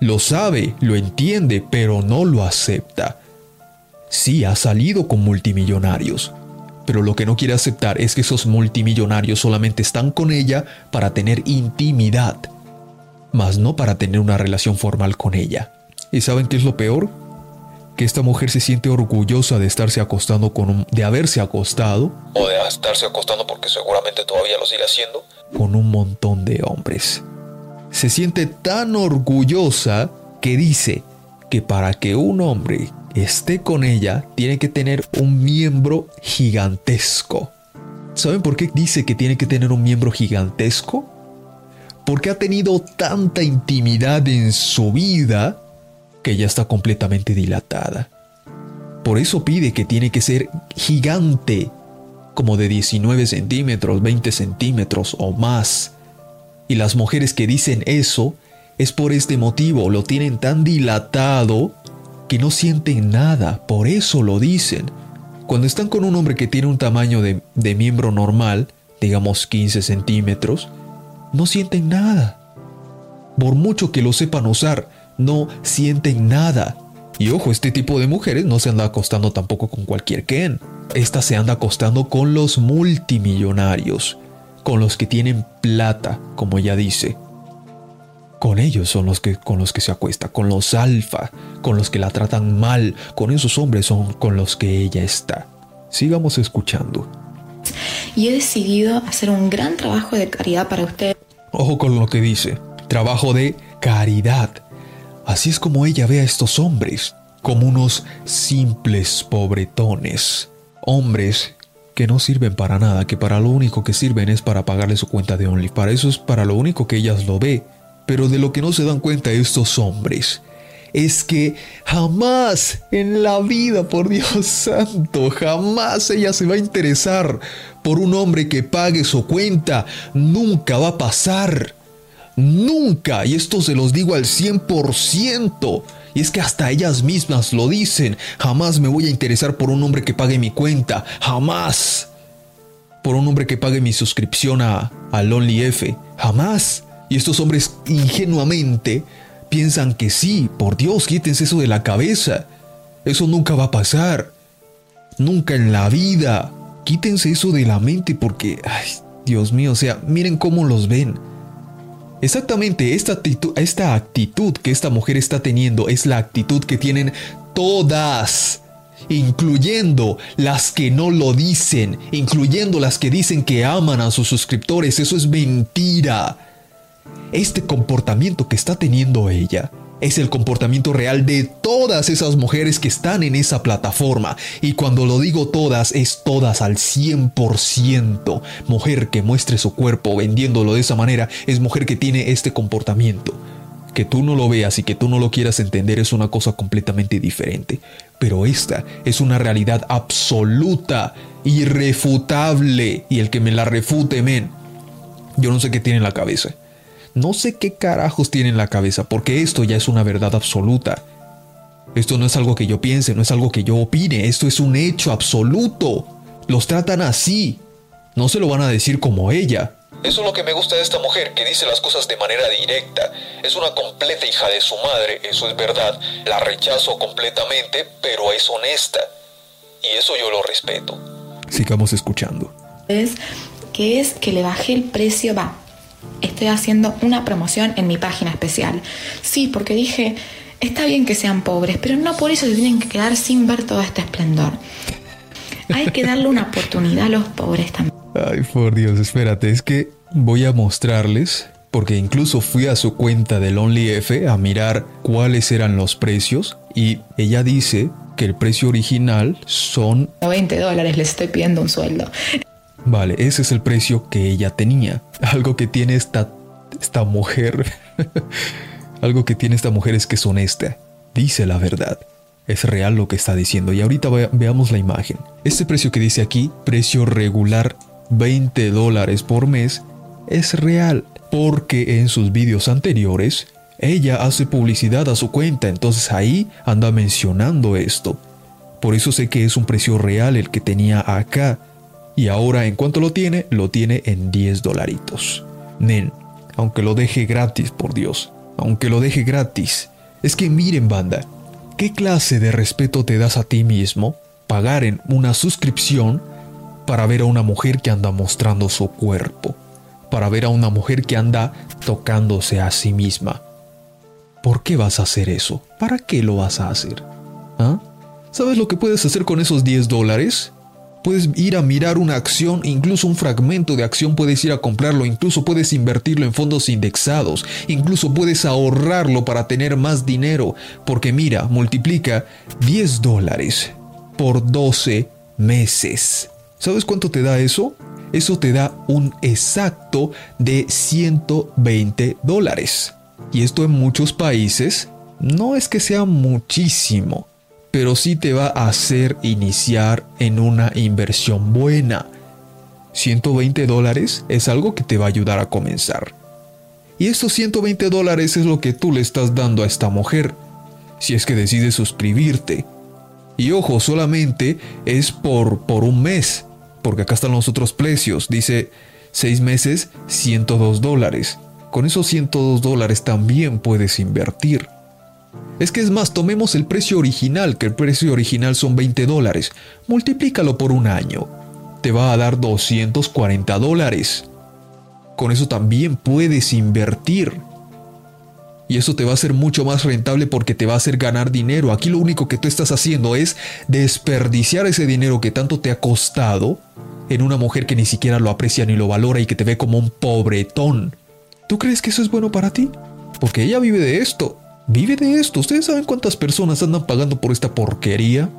Lo sabe, lo entiende, pero no lo acepta. Sí, ha salido con multimillonarios, pero lo que no quiere aceptar es que esos multimillonarios solamente están con ella para tener intimidad, mas no para tener una relación formal con ella. ¿Y saben qué es lo peor? Que esta mujer se siente orgullosa de estarse acostando con un, de haberse acostado O de estarse acostando porque seguramente todavía lo sigue haciendo. con un montón de hombres. Se siente tan orgullosa que dice que para que un hombre esté con ella tiene que tener un miembro gigantesco. ¿Saben por qué dice que tiene que tener un miembro gigantesco? Porque ha tenido tanta intimidad en su vida que ya está completamente dilatada. Por eso pide que tiene que ser gigante, como de 19 centímetros, 20 centímetros o más. Y las mujeres que dicen eso es por este motivo, lo tienen tan dilatado que no sienten nada, por eso lo dicen. Cuando están con un hombre que tiene un tamaño de, de miembro normal, digamos 15 centímetros, no sienten nada. Por mucho que lo sepan usar, no sienten nada. Y ojo, este tipo de mujeres no se anda acostando tampoco con cualquier Ken. Esta se anda acostando con los multimillonarios, con los que tienen plata, como ella dice. Con ellos son los que con los que se acuesta, con los alfa, con los que la tratan mal, con esos hombres son con los que ella está. Sigamos escuchando. Y he decidido hacer un gran trabajo de caridad para ustedes. Ojo con lo que dice. Trabajo de caridad. Así es como ella ve a estos hombres. como unos simples pobretones, hombres que no sirven para nada, que para lo único que sirven es para pagarle su cuenta de Only, para eso es para lo único que ellas lo ve, pero de lo que no se dan cuenta estos hombres es que jamás en la vida, por Dios santo, jamás ella se va a interesar por un hombre que pague su cuenta. Nunca va a pasar. Nunca. Y esto se los digo al 100%. Y es que hasta ellas mismas lo dicen. Jamás me voy a interesar por un hombre que pague mi cuenta. Jamás. Por un hombre que pague mi suscripción a, a F. Jamás. Y estos hombres ingenuamente piensan que sí. Por Dios, quítense eso de la cabeza. Eso nunca va a pasar. Nunca en la vida. Quítense eso de la mente porque, ay, Dios mío, o sea, miren cómo los ven. Exactamente, esta actitud, esta actitud que esta mujer está teniendo es la actitud que tienen todas, incluyendo las que no lo dicen, incluyendo las que dicen que aman a sus suscriptores. Eso es mentira. Este comportamiento que está teniendo ella es el comportamiento real de todas esas mujeres que están en esa plataforma. Y cuando lo digo todas, es todas al 100%. Mujer que muestre su cuerpo vendiéndolo de esa manera es mujer que tiene este comportamiento. Que tú no lo veas y que tú no lo quieras entender es una cosa completamente diferente. Pero esta es una realidad absoluta, irrefutable. Y el que me la refute, men, yo no sé qué tiene en la cabeza. No sé qué carajos tiene en la cabeza, porque esto ya es una verdad absoluta. Esto no es algo que yo piense, no es algo que yo opine, esto es un hecho absoluto. Los tratan así. No se lo van a decir como ella. Eso es lo que me gusta de esta mujer, que dice las cosas de manera directa. Es una completa hija de su madre, eso es verdad. La rechazo completamente, pero es honesta. Y eso yo lo respeto. Sigamos escuchando. Es que es que le bajé el precio, va, estoy haciendo una promoción en mi página especial. Sí, porque dije, está bien que sean pobres, pero no por eso se tienen que quedar sin ver todo este esplendor. Hay que darle una oportunidad a los pobres también. Ay, por Dios, espérate, es que voy a mostrarles, porque incluso fui a su cuenta del OnlyF a mirar cuáles eran los precios y ella dice que el precio original son... 20 dólares, les estoy pidiendo un sueldo. Vale, ese es el precio que ella tenía. Algo que tiene esta, esta mujer. Algo que tiene esta mujer es que es honesta. Dice la verdad. Es real lo que está diciendo. Y ahorita veamos la imagen. Este precio que dice aquí, precio regular 20 dólares por mes, es real. Porque en sus vídeos anteriores, ella hace publicidad a su cuenta. Entonces ahí anda mencionando esto. Por eso sé que es un precio real el que tenía acá. Y ahora en cuanto lo tiene, lo tiene en 10 dolaritos. Nen, aunque lo deje gratis, por Dios, aunque lo deje gratis. Es que miren banda, ¿qué clase de respeto te das a ti mismo pagar en una suscripción para ver a una mujer que anda mostrando su cuerpo? Para ver a una mujer que anda tocándose a sí misma. ¿Por qué vas a hacer eso? ¿Para qué lo vas a hacer? ¿Ah? ¿Sabes lo que puedes hacer con esos 10 dólares? Puedes ir a mirar una acción, incluso un fragmento de acción puedes ir a comprarlo, incluso puedes invertirlo en fondos indexados, incluso puedes ahorrarlo para tener más dinero, porque mira, multiplica 10 dólares por 12 meses. ¿Sabes cuánto te da eso? Eso te da un exacto de 120 dólares. Y esto en muchos países no es que sea muchísimo, pero sí te va a hacer iniciar en una inversión buena. 120 dólares es algo que te va a ayudar a comenzar. Y estos 120 dólares es lo que tú le estás dando a esta mujer, si es que decides suscribirte. Y ojo, solamente es por, por un mes, porque acá están los otros precios. Dice 6 meses, 102 dólares. Con esos 102 dólares también puedes invertir. Es que es más, tomemos el precio original, que el precio original son 20 dólares. Multiplícalo por un año. Te va a dar 240 dólares. Con eso también puedes invertir. Y eso te va a ser mucho más rentable porque te va a hacer ganar dinero. Aquí lo único que tú estás haciendo es desperdiciar ese dinero que tanto te ha costado en una mujer que ni siquiera lo aprecia ni lo valora y que te ve como un pobretón. ¿Tú crees que eso es bueno para ti? Porque ella vive de esto. Vive de esto. ¿Ustedes saben cuántas personas andan pagando por esta porquería?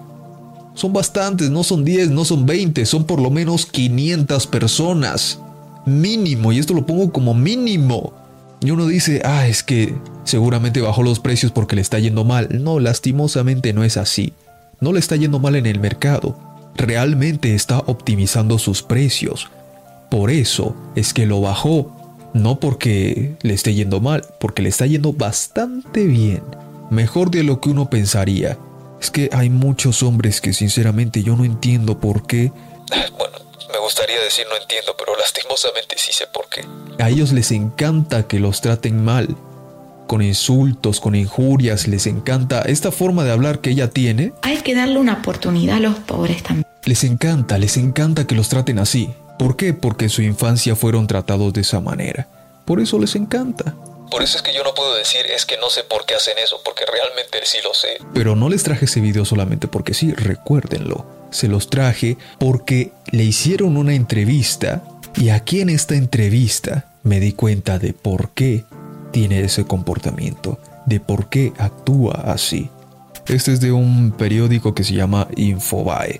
Son bastantes, no son 10, no son 20, son por lo menos 500 personas. Mínimo, y esto lo pongo como mínimo. Y uno dice, ah, es que seguramente bajó los precios porque le está yendo mal. No, lastimosamente no es así. No le está yendo mal en el mercado. Realmente está optimizando sus precios. Por eso es que lo bajó. No porque le esté yendo mal, porque le está yendo bastante bien. Mejor de lo que uno pensaría. Es que hay muchos hombres que sinceramente yo no entiendo por qué. Bueno, me gustaría decir no entiendo, pero lastimosamente sí sé por qué. A ellos les encanta que los traten mal. Con insultos, con injurias, les encanta esta forma de hablar que ella tiene. Hay que darle una oportunidad a los pobres también. Les encanta, les encanta que los traten así. ¿Por qué? Porque en su infancia fueron tratados de esa manera. Por eso les encanta. Por eso es que yo no puedo decir es que no sé por qué hacen eso, porque realmente sí lo sé. Pero no les traje ese video solamente porque sí, recuérdenlo. Se los traje porque le hicieron una entrevista y aquí en esta entrevista me di cuenta de por qué tiene ese comportamiento, de por qué actúa así. Este es de un periódico que se llama Infobae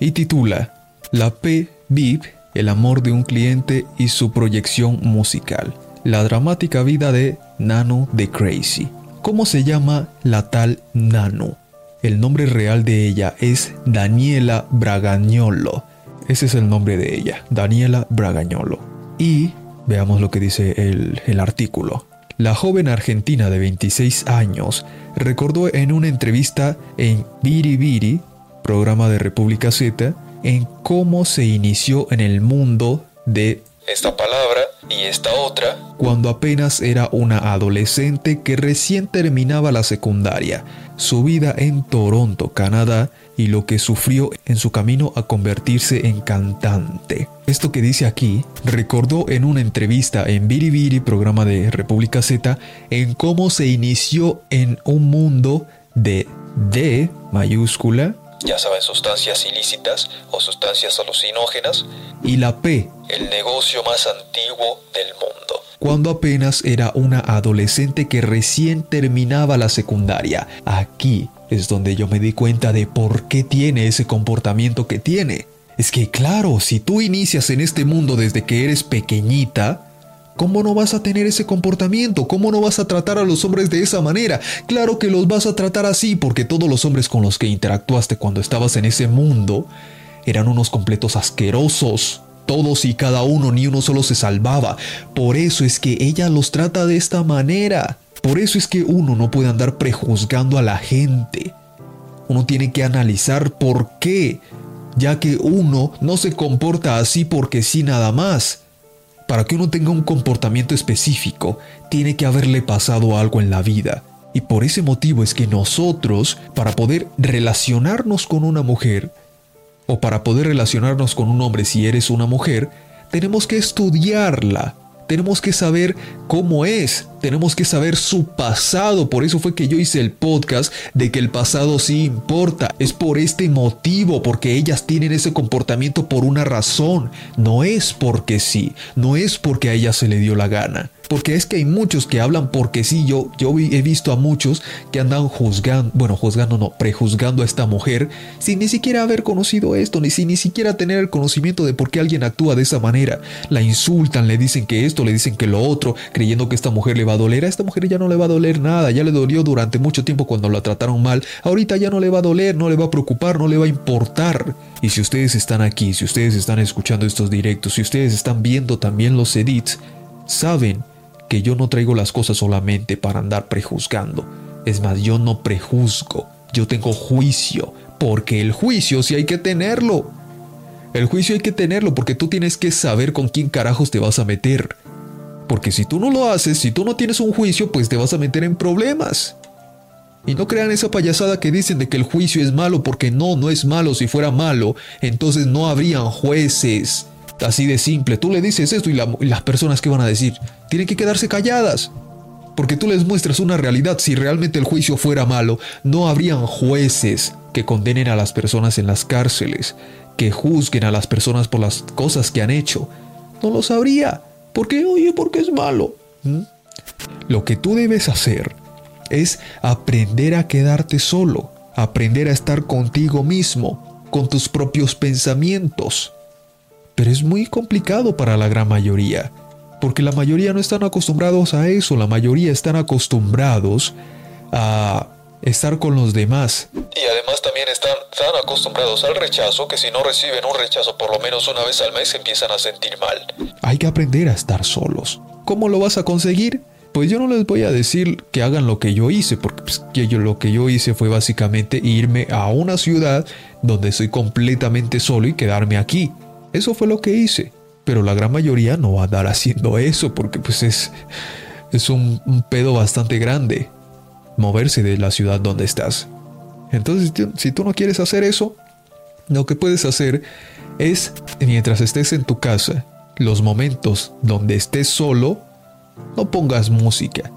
y titula La P. VIP, el amor de un cliente y su proyección musical. La dramática vida de Nano de Crazy. ¿Cómo se llama la tal Nano? El nombre real de ella es Daniela Bragagnolo. Ese es el nombre de ella, Daniela Bragagnolo. Y veamos lo que dice el, el artículo. La joven argentina de 26 años recordó en una entrevista en Biri programa de República Z, en cómo se inició en el mundo de esta palabra y esta otra cuando apenas era una adolescente que recién terminaba la secundaria, su vida en Toronto, Canadá, y lo que sufrió en su camino a convertirse en cantante. Esto que dice aquí, recordó en una entrevista en Biribiri, programa de República Z, en cómo se inició en un mundo de D mayúscula, ya saben, sustancias ilícitas o sustancias alucinógenas, y la P, el negocio más antiguo del mundo. Cuando apenas era una adolescente que recién terminaba la secundaria. Aquí es donde yo me di cuenta de por qué tiene ese comportamiento que tiene. Es que claro, si tú inicias en este mundo desde que eres pequeñita, ¿Cómo no vas a tener ese comportamiento? ¿Cómo no vas a tratar a los hombres de esa manera? Claro que los vas a tratar así porque todos los hombres con los que interactuaste cuando estabas en ese mundo eran unos completos asquerosos. Todos y cada uno, ni uno solo se salvaba. Por eso es que ella los trata de esta manera. Por eso es que uno no puede andar prejuzgando a la gente. Uno tiene que analizar por qué, ya que uno no se comporta así porque sí nada más. Para que uno tenga un comportamiento específico, tiene que haberle pasado algo en la vida. Y por ese motivo es que nosotros, para poder relacionarnos con una mujer, o para poder relacionarnos con un hombre si eres una mujer, tenemos que estudiarla, tenemos que saber cómo es, tenemos que saber su pasado. Por eso fue que yo hice el podcast de que el pasado sí importa. Es por este motivo, porque ellas tienen ese comportamiento por una razón. No es porque sí, no es porque a ella se le dio la gana. Porque es que hay muchos que hablan porque sí, yo, yo he visto a muchos que andan juzgando, bueno, juzgando no, prejuzgando a esta mujer sin ni siquiera haber conocido esto, ni sin ni siquiera tener el conocimiento de por qué alguien actúa de esa manera. La insultan, le dicen que esto, le dicen que lo otro, creyendo que esta mujer le va a doler. A esta mujer ya no le va a doler nada, ya le dolió durante mucho tiempo cuando la trataron mal. Ahorita ya no le va a doler, no le va a preocupar, no le va a importar. Y si ustedes están aquí, si ustedes están escuchando estos directos, si ustedes están viendo también los edits, saben que yo no traigo las cosas solamente para andar prejuzgando. Es más, yo no prejuzgo, yo tengo juicio, porque el juicio sí hay que tenerlo. El juicio hay que tenerlo porque tú tienes que saber con quién carajos te vas a meter. Porque si tú no lo haces, si tú no tienes un juicio, pues te vas a meter en problemas. Y no crean esa payasada que dicen de que el juicio es malo porque no, no es malo. Si fuera malo, entonces no habrían jueces. Así de simple. Tú le dices esto y, las personas que van a decir, tienen que quedarse calladas. Porque tú les muestras una realidad. Si realmente el juicio fuera malo, no habrían jueces que condenen a las personas en las cárceles, que juzguen a las personas por las cosas que han hecho. No lo sabría. ¿Por qué? Oye, porque es malo. ¿Mm? Lo que tú debes hacer es aprender a quedarte solo, aprender a estar contigo mismo, con tus propios pensamientos. Pero es muy complicado para la gran mayoría, porque la mayoría no están acostumbrados a eso, la mayoría están acostumbrados a estar con los demás. Y además también están tan acostumbrados al rechazo que si no reciben un rechazo por lo menos una vez al mes se empiezan a sentir mal. Hay que aprender a estar solos. ¿Cómo lo vas a conseguir? Pues yo no les voy a decir que hagan lo que yo hice, porque pues, que yo, lo que yo hice fue básicamente irme a una ciudad donde estoy completamente solo y quedarme aquí. Eso fue lo que hice. Pero la gran mayoría no va a andar haciendo eso porque pues es, es un, un pedo bastante grande moverse de la ciudad donde estás. Entonces, si tú no quieres hacer eso, lo que puedes hacer es, mientras estés en tu casa, los momentos donde estés solo, no pongas música,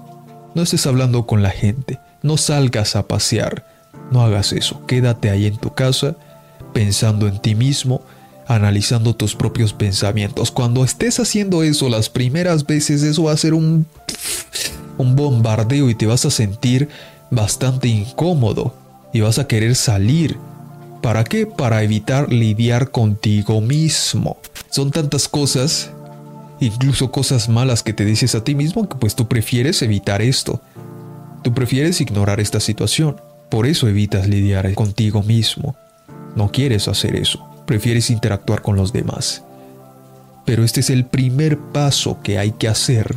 no estés hablando con la gente, no salgas a pasear, no hagas eso, quédate ahí en tu casa, pensando en ti mismo, analizando tus propios pensamientos. Cuando estés haciendo eso las primeras veces, eso va a ser un un bombardeo y te vas a sentir bastante incómodo y vas a querer salir. ¿Para qué? Para evitar lidiar contigo mismo. Son tantas cosas, incluso cosas malas que te dices a ti mismo, que pues tú prefieres evitar esto. Tú prefieres ignorar esta situación. Por eso evitas lidiar contigo mismo. No quieres hacer eso. Prefieres interactuar con los demás. Pero este es el primer paso que hay que hacer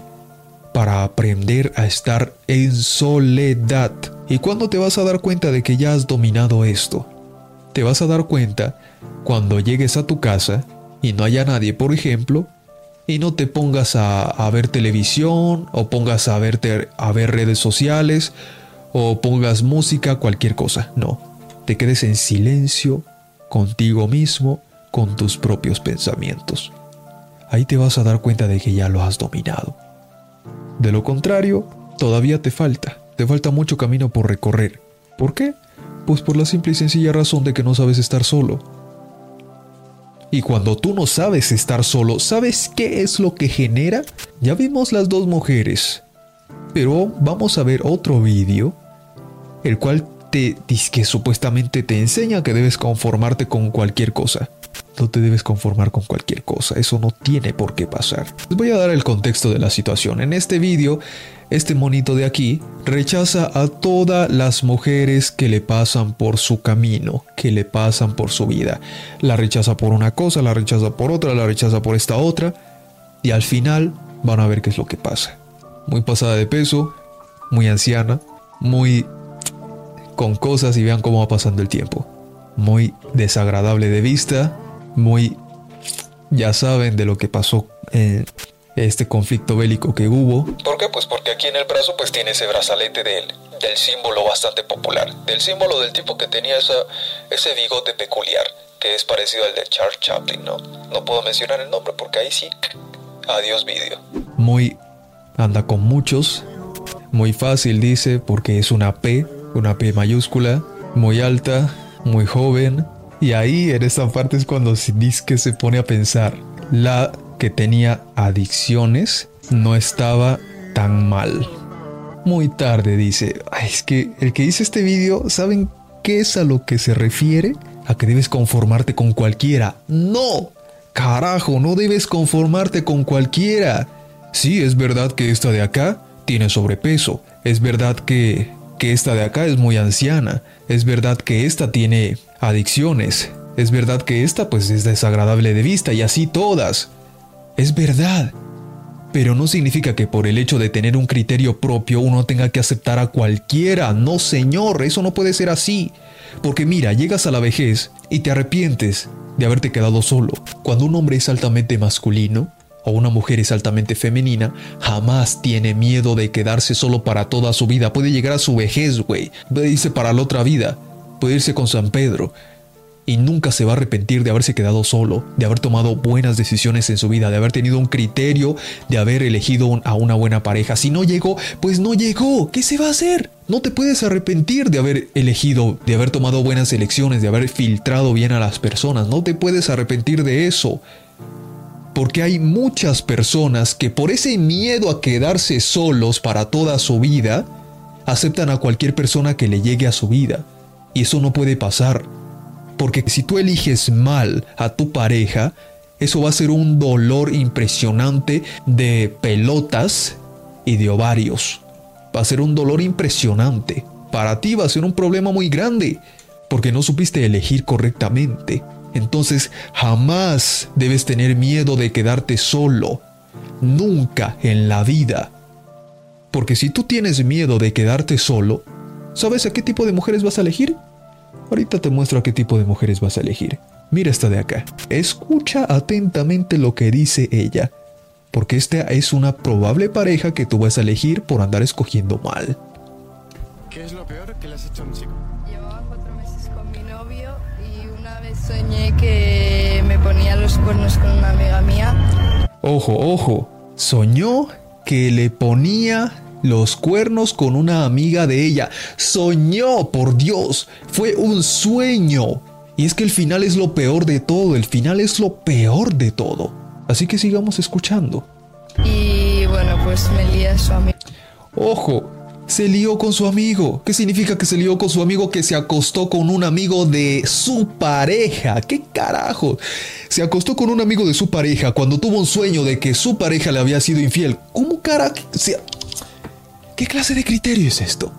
para aprender a estar en soledad. ¿Y cuándo te vas a dar cuenta de que ya has dominado esto? Te vas a dar cuenta cuando llegues a tu casa y no haya nadie, por ejemplo, y no te pongas a, ver televisión o pongas a, verte, a ver redes sociales o pongas música, cualquier cosa. No, te quedes en silencio contigo mismo, con tus propios pensamientos. Ahí te vas a dar cuenta de que ya lo has dominado. De lo contrario, todavía te falta, te falta mucho camino por recorrer. ¿Por qué? Pues por la simple y sencilla razón de que no sabes estar solo. Y cuando tú no sabes estar solo, ¿sabes qué es lo que genera? Ya vimos las dos mujeres, pero vamos a ver otro vídeo, el cual te que supuestamente te enseña que debes conformarte con cualquier cosa. No te debes conformar con cualquier cosa, eso no tiene por qué pasar. Les voy a dar el contexto de la situación. En este vídeo, este monito de aquí rechaza a todas las mujeres que le pasan por su camino, que le pasan por su vida. La rechaza por una cosa, la rechaza por otra, la rechaza por esta otra. Y al final van a ver qué es lo que pasa. Muy pasada de peso, muy anciana, muy con cosas y vean cómo va pasando el tiempo. Muy desagradable de vista, muy, ya saben de lo que pasó en este conflicto bélico que hubo. ¿Por qué? Pues porque aquí en el brazo pues tiene ese brazalete del, del símbolo bastante popular, del símbolo del tipo que tenía esa, ese bigote peculiar, que es parecido al de Charles Chaplin, ¿no? No puedo mencionar el nombre porque ahí sí, adiós vídeo. Muy, anda con muchos, muy fácil dice porque es una P, una P mayúscula, muy alta, muy joven, y ahí en esta parte es cuando que se pone a pensar, la que tenía adicciones no estaba tan mal. Muy tarde dice, es que el que hice este vídeo, ¿saben qué es a lo que se refiere? A que debes conformarte con cualquiera. No, carajo, no debes conformarte con cualquiera. Sí, es verdad que esta de acá tiene sobrepeso. Es verdad que, que esta de acá es muy anciana. Es verdad que esta tiene adicciones. Es verdad que esta pues es desagradable de vista y así todas. Es verdad. Pero no significa que por el hecho de tener un criterio propio uno tenga que aceptar a cualquiera. No, señor, eso no puede ser así. Porque mira, llegas a la vejez y te arrepientes de haberte quedado solo. Cuando un hombre es altamente masculino o una mujer es altamente femenina, jamás tiene miedo de quedarse solo para toda su vida. Puede llegar a su vejez, güey. Puede irse para la otra vida puede irse con San Pedro y nunca se va a arrepentir de haberse quedado solo, de haber tomado buenas decisiones en su vida, de haber tenido un criterio, de haber elegido a una buena pareja. Si no llegó, pues no llegó. ¿Qué se va a hacer? No te puedes arrepentir de haber elegido, de haber tomado buenas elecciones, de haber filtrado bien a las personas. No te puedes arrepentir de eso. Porque hay muchas personas que por ese miedo a quedarse solos para toda su vida, aceptan a cualquier persona que le llegue a su vida. Y eso no puede pasar. Porque si tú eliges mal a tu pareja, eso va a ser un dolor impresionante de pelotas y de ovarios. Va a ser un dolor impresionante. Para ti va a ser un problema muy grande porque no supiste elegir correctamente. Entonces jamás debes tener miedo de quedarte solo. Nunca en la vida. Porque si tú tienes miedo de quedarte solo, ¿sabes a qué tipo de mujeres vas a elegir? Ahorita te muestro a qué tipo de mujeres vas a elegir. Mira esta de acá. Escucha atentamente lo que dice ella. Porque esta es una probable pareja que tú vas a elegir por andar escogiendo mal. ¿Qué es lo peor que le has hecho a un chico? Soñé que me ponía los cuernos con una amiga mía. Ojo, ojo. Soñó que le ponía los cuernos con una amiga de ella. Soñó, por Dios. Fue un sueño. Y es que el final es lo peor de todo. El final es lo peor de todo. Así que sigamos escuchando. Y bueno, pues me lié a su amigo. Ojo, se lió con su amigo. ¿Qué significa que se lió con su amigo que se acostó con un amigo de su pareja? ¿Qué carajo? Se acostó con un amigo de su pareja cuando tuvo un sueño de que su pareja le había sido infiel. ¿Cómo carajo? ¿Qué clase de criterio es esto?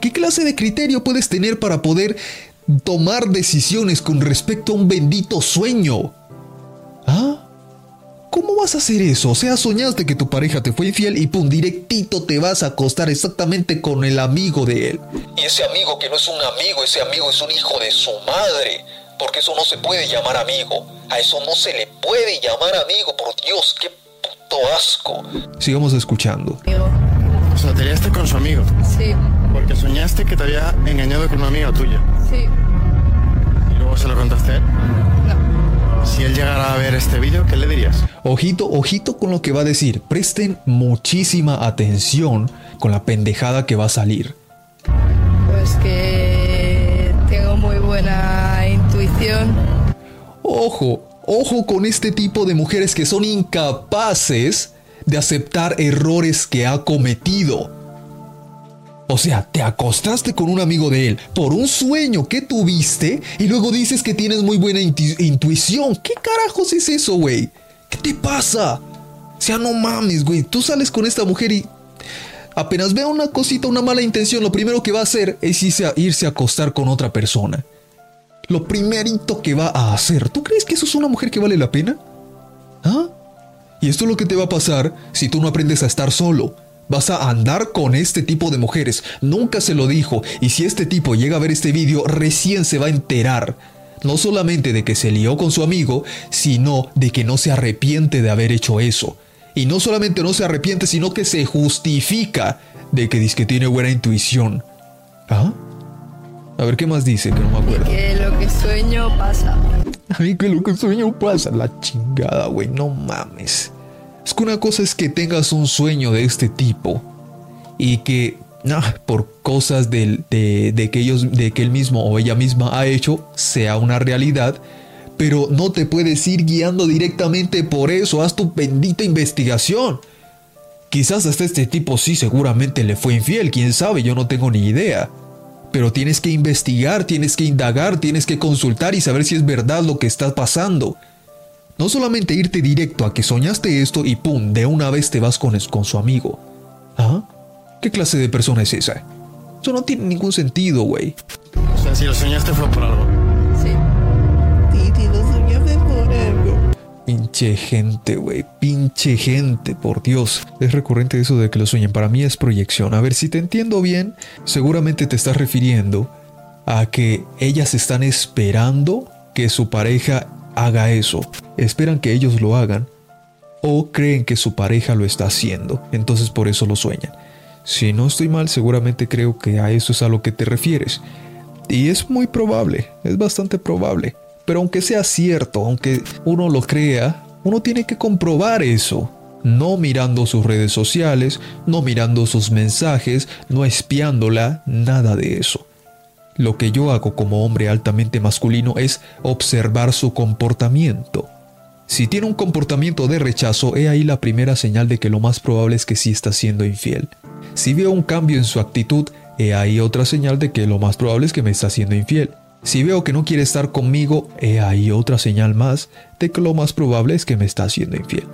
¿Qué clase de criterio puedes tener para poder tomar decisiones con respecto a un bendito sueño? ¿Cómo vas a hacer eso? O sea, soñaste que tu pareja te fue infiel y pum, directito te vas a acostar exactamente con el amigo de él. Y ese amigo que no es un amigo, ese amigo es un hijo de su madre. Porque eso no se puede llamar amigo. A eso no se le puede llamar amigo. Por Dios, qué puto asco. Sigamos escuchando. O sea, te liaste con su amigo. Sí, Porque soñaste que te había engañado con una amiga tuya. sí, Y luego se lo contaste a él. Si él llegara a ver este vídeo, ¿qué le dirías? Ojito, ojito con lo que va a decir. Presten muchísima atención con la pendejada que va a salir. Pues que tengo muy buena intuición. Ojo, ojo con este tipo de mujeres que son incapaces de aceptar errores que ha cometido. O sea, te acostaste con un amigo de él por un sueño que tuviste y luego dices que tienes muy buena intu- intuición. ¿Qué carajos es eso, güey? ¿Qué te pasa? O sea, no mames, güey. Tú sales con esta mujer y apenas vea una cosita, una mala intención, lo primero que va a hacer es irse a, irse a acostar con otra persona. Lo primerito que va a hacer. ¿Tú crees que eso es una mujer que vale la pena? ¿Ah? Y esto es lo que te va a pasar si tú no aprendes a estar solo. Vas a andar con este tipo de mujeres. Nunca se lo dijo. Y si este tipo llega a ver este vídeo, recién se va a enterar. No solamente de que se lió con su amigo, sino de que no se arrepiente de haber hecho eso. Y no solamente no se arrepiente, sino que se justifica de que dice que tiene buena intuición. ¿Ah? A ver qué más dice, que no me acuerdo. Que lo que sueño pasa. A mí que lo que sueño pasa, la chingada, güey, no mames. Es que una cosa es que tengas un sueño de este tipo y que por cosas de, de que ellos, de que él mismo o ella misma ha hecho sea una realidad, pero no te puedes ir guiando directamente por eso. Haz tu bendita investigación. Quizás hasta este tipo sí seguramente le fue infiel, quién sabe, yo no tengo ni idea. Pero tienes que investigar, tienes que indagar, tienes que consultar y saber si es verdad lo que está pasando. No solamente irte directo a que soñaste esto y pum, de una vez te vas con, su amigo. ¿Ah? ¿Qué clase de persona es esa? Eso no tiene ningún sentido, güey. O sea, si lo soñaste fue por algo. Sí. Pinche gente, güey. Pinche gente, por Dios. Es recurrente eso de que lo sueñen. Para mí es proyección. A ver, si te entiendo bien, seguramente te estás refiriendo a que ellas están esperando que su pareja haga eso. Esperan que ellos lo hagan o creen que su pareja lo está haciendo. Entonces por eso lo sueñan. Si no estoy mal, seguramente creo que a eso es a lo que te refieres. Y es muy probable, es bastante probable. Pero aunque sea cierto, aunque uno lo crea, uno tiene que comprobar eso. No mirando sus redes sociales, no mirando sus mensajes, no espiándola, nada de eso. Lo que yo hago como hombre altamente masculino es observar su comportamiento. Si tiene un comportamiento de rechazo, he ahí la primera señal de que lo más probable es que sí está siendo infiel. Si veo un cambio en su actitud, he ahí otra señal de que lo más probable es que me está siendo infiel. Si veo que no quiere estar conmigo, he ahí otra señal más de que lo más probable es que me está haciendo infiel.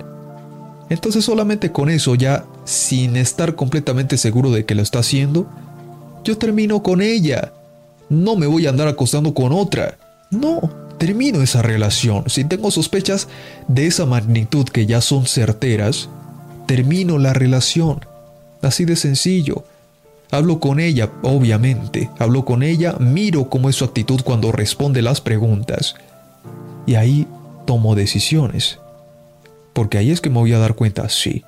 Entonces solamente con eso, ya sin estar completamente seguro de que lo está haciendo, yo termino con ella. No me voy a andar acostando con otra. No, termino esa relación. Si tengo sospechas de esa magnitud que ya son certeras, termino la relación. Así de sencillo. Hablo con ella, obviamente. Hablo con ella, miro cómo es su actitud cuando responde las preguntas. Y ahí tomo decisiones. Porque ahí es que me voy a dar cuenta, sí,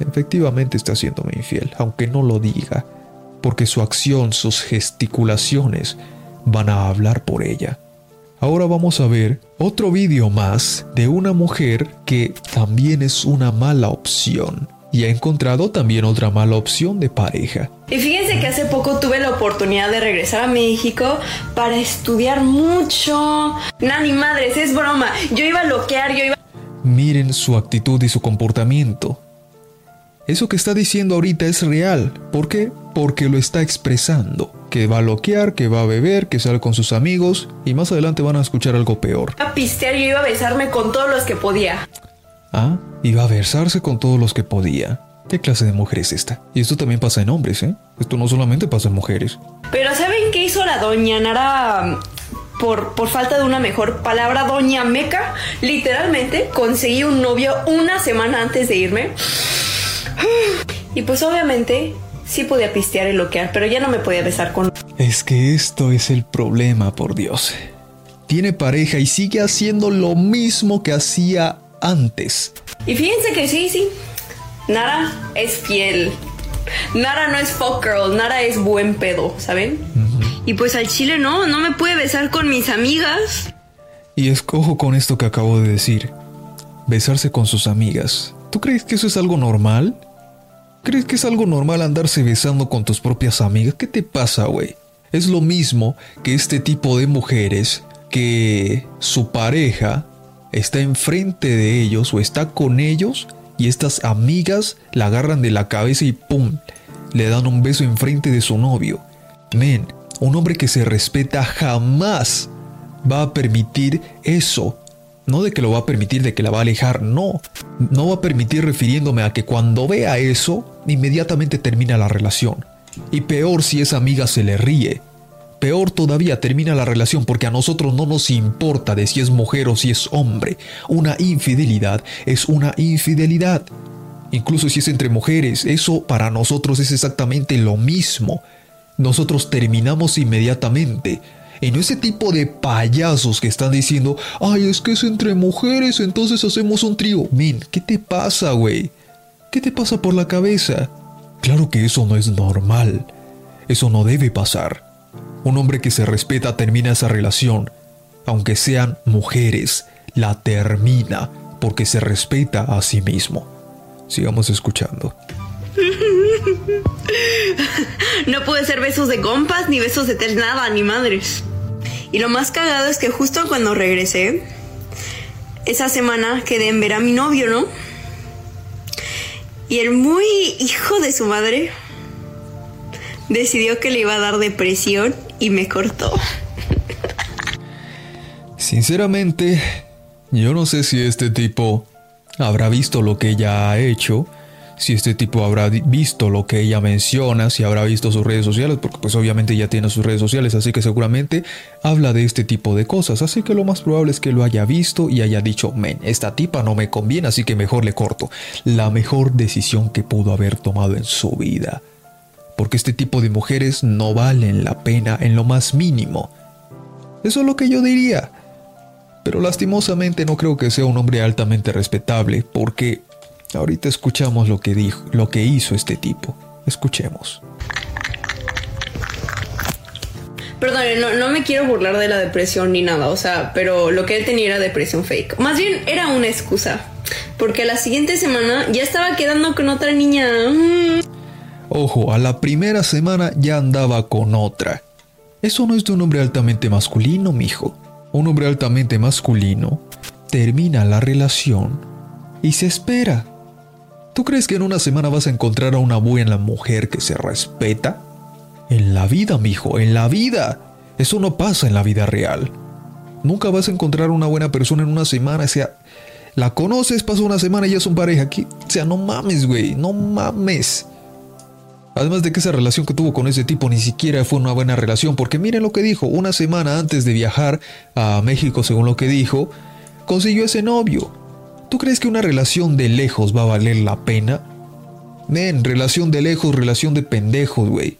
efectivamente está haciéndome infiel, aunque no lo diga. Porque su acción, sus gesticulaciones van a hablar por ella. Ahora vamos a ver otro vídeo más de una mujer que también es una mala opción y ha encontrado también otra mala opción de pareja. Y fíjense que hace poco tuve la oportunidad de regresar a México para estudiar mucho. Nani madres, es broma. Yo iba a bloquear, yo iba... Miren su actitud y su comportamiento. Eso que está diciendo ahorita es real. ¿Por qué? Porque lo está expresando. Que va a loquear, que va a beber, que sale con sus amigos y más adelante van a escuchar algo peor. A pistear, yo iba a besarme con todos los que podía. Ah, iba a besarse con todos los que podía. ¿Qué clase de mujer es esta? Y esto también pasa en hombres, ¿eh? Esto no solamente pasa en mujeres. Pero ¿saben qué hizo la doña Nara? Por, por falta de una mejor palabra, doña Meca, literalmente conseguí un novio una semana antes de irme. Y pues obviamente sí podía pistear y loquear, pero ya no me podía besar con... Es que esto es el problema, por Dios. Tiene pareja y sigue haciendo lo mismo que hacía antes. Y fíjense que sí, sí. Nara es fiel. Nara no es fuck girl, Nara es buen pedo, ¿saben? Y pues al chile no, no me puede besar con mis amigas. Y escojo con esto que acabo de decir. Besarse con sus amigas. ¿Tú crees que eso es algo normal? ¿Crees que es algo normal andarse besando con tus propias amigas? ¿Qué te pasa, güey? Es lo mismo que este tipo de mujeres que su pareja está enfrente de ellos o está con ellos y estas amigas la agarran de la cabeza y ¡pum! le dan un beso enfrente de su novio. Men, un hombre que se respeta jamás va a permitir eso. No de que lo va a permitir, de que la va a alejar, no. No va a permitir refiriéndome a que cuando vea eso, inmediatamente termina la relación. Y peor si esa amiga se le ríe. Peor todavía termina la relación porque a nosotros no nos importa de si es mujer o si es hombre. Una infidelidad es una infidelidad. Incluso si es entre mujeres, eso para nosotros es exactamente lo mismo. Nosotros terminamos inmediatamente. En ese tipo de payasos que están diciendo, ay, es que es entre mujeres, entonces hacemos un trío. Men, ¿qué te pasa, güey? ¿Qué te pasa por la cabeza? Claro que eso no es normal. Eso no debe pasar. Un hombre que se respeta termina esa relación, aunque sean mujeres, la termina porque se respeta a sí mismo. Sigamos escuchando. No puede ser besos de compas, ni besos de tel nada, ni madres. Y lo más cagado es que justo cuando regresé, esa semana quedé en ver a mi novio, ¿no? Y el muy hijo de su madre decidió que le iba a dar depresión y me cortó. Sinceramente, yo no sé si este tipo habrá visto lo que ella ha hecho, si este tipo habrá visto lo que ella menciona, si habrá visto sus redes sociales, porque pues obviamente ya tiene sus redes sociales, así que seguramente habla de este tipo de cosas, así que lo más probable es que lo haya visto y haya dicho, men, esta tipa no me conviene, así que mejor le corto. La mejor decisión que pudo haber tomado en su vida. Porque este tipo de mujeres no valen la pena en lo más mínimo. Eso es lo que yo diría. Pero lastimosamente no creo que sea un hombre altamente respetable, porque ahorita escuchamos lo que dijo, lo que hizo este tipo. Escuchemos. Perdón, no, no me quiero burlar de la depresión ni nada, o sea, pero lo que él tenía era depresión fake. Más bien era una excusa. Porque la siguiente semana ya estaba quedando con otra niña. Mm. Ojo, a la primera semana ya andaba con otra. Eso no es de un hombre altamente masculino, mijo. Un hombre altamente masculino termina la relación y se espera. ¿Tú crees que en una semana vas a encontrar a una buena mujer que se respeta? En la vida, mijo, en la vida. Eso no pasa en la vida real. Nunca vas a encontrar una buena persona en una semana. O sea, la conoces, pasa una semana y ya son pareja. Aquí, o sea, no mames, güey, no mames. Además de que esa relación que tuvo con ese tipo ni siquiera fue una buena relación, porque miren lo que dijo, una semana antes de viajar a México, según lo que dijo, consiguió ese novio. ¿Tú crees que una relación de lejos va a valer la pena? Men, relación de lejos, relación de pendejos, güey.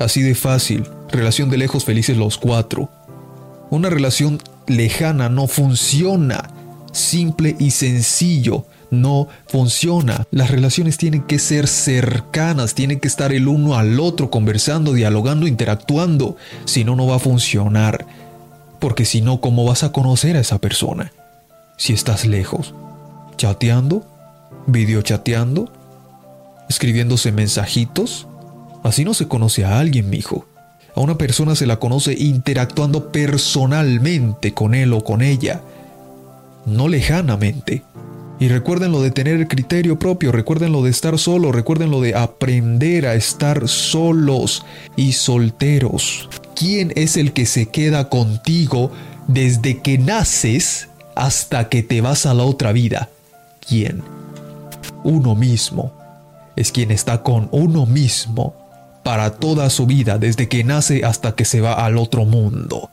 Así de fácil, relación de lejos felices los cuatro. Una relación lejana no funciona. Simple y sencillo no funciona. Las relaciones tienen que ser cercanas, tienen que estar el uno al otro conversando, dialogando, interactuando. Si no, no va a funcionar. Porque si no, ¿cómo vas a conocer a esa persona? Si estás lejos chateando, videochateando, escribiéndose mensajitos. Así no se conoce a alguien, mijo. A una persona se la conoce interactuando personalmente con él o con ella, no lejanamente. Y recuerden lo de tener el criterio propio, recuerden lo de estar solo, recuerden lo de aprender a estar solos y solteros. ¿Quién es el que se queda contigo desde que naces hasta que te vas a la otra vida? Quién. Uno mismo es quien está con uno mismo para toda su vida, desde que nace hasta que se va al otro mundo.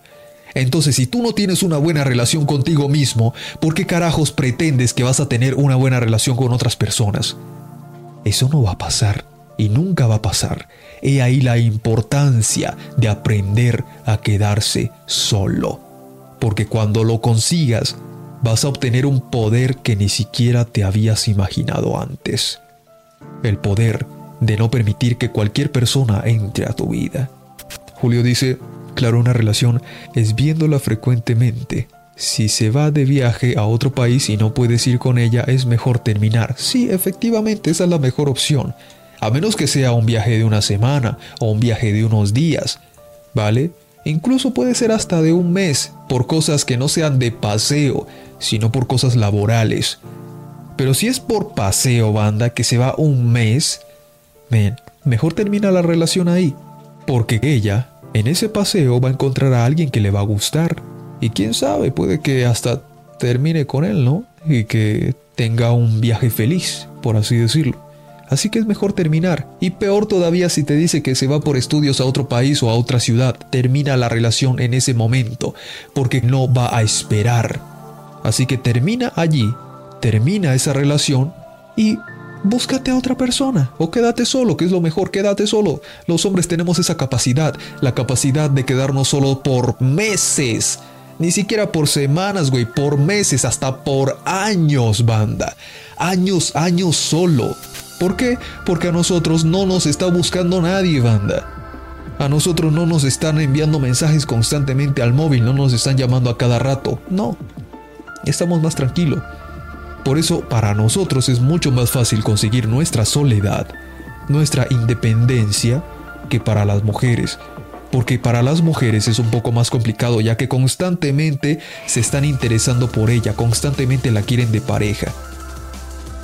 Entonces, si tú no tienes una buena relación contigo mismo, ¿por qué carajos pretendes que vas a tener una buena relación con otras personas? Eso no va a pasar y nunca va a pasar. He ahí la importancia de aprender a quedarse solo. Porque cuando lo consigas, vas a obtener un poder que ni siquiera te habías imaginado antes. El poder de no permitir que cualquier persona entre a tu vida. Julio dice, claro, una relación es viéndola frecuentemente. Si se va de viaje a otro país y no puedes ir con ella, es mejor terminar. Sí, efectivamente, esa es la mejor opción. A menos que sea un viaje de una semana o un viaje de unos días. ¿Vale? Incluso puede ser hasta de un mes, por cosas que no sean de paseo, sino por cosas laborales. Pero si es por paseo, banda, que se va un mes, mejor termina la relación ahí. Porque ella, en ese paseo, va a encontrar a alguien que le va a gustar. Y quién sabe, puede que hasta termine con él, ¿no? Y que tenga un viaje feliz, por así decirlo. Así que es mejor terminar. Y peor todavía si te dice que se va por estudios a otro país o a otra ciudad. Termina la relación en ese momento, porque no va a esperar. Así que termina allí, termina esa relación y búscate a otra persona o quédate solo, que es lo mejor, quédate solo. Los hombres tenemos esa capacidad, la capacidad de quedarnos solo por meses. Ni siquiera por semanas, güey, por meses, hasta por años, banda. Años, años solo. ¿Por qué? Porque a nosotros no nos está buscando nadie, banda. A nosotros no nos están enviando mensajes constantemente al móvil, no nos están llamando a cada rato. No. Estamos más tranquilos. Por eso para nosotros es mucho más fácil conseguir nuestra soledad, nuestra independencia, que para las mujeres. Porque para las mujeres es un poco más complicado ya que constantemente se están interesando por ella, constantemente la quieren de pareja.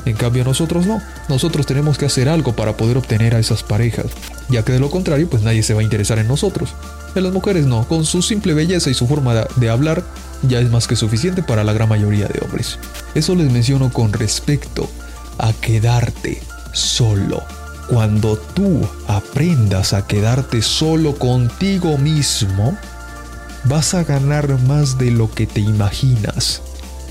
En cambio nosotros no, nosotros tenemos que hacer algo para poder obtener a esas parejas, ya que de lo contrario pues nadie se va a interesar en nosotros. En las mujeres no, con su simple belleza y su forma de hablar ya es más que suficiente para la gran mayoría de hombres. Eso les menciono con respecto a quedarte solo. Cuando tú aprendas a quedarte solo contigo mismo, vas a ganar más de lo que te imaginas.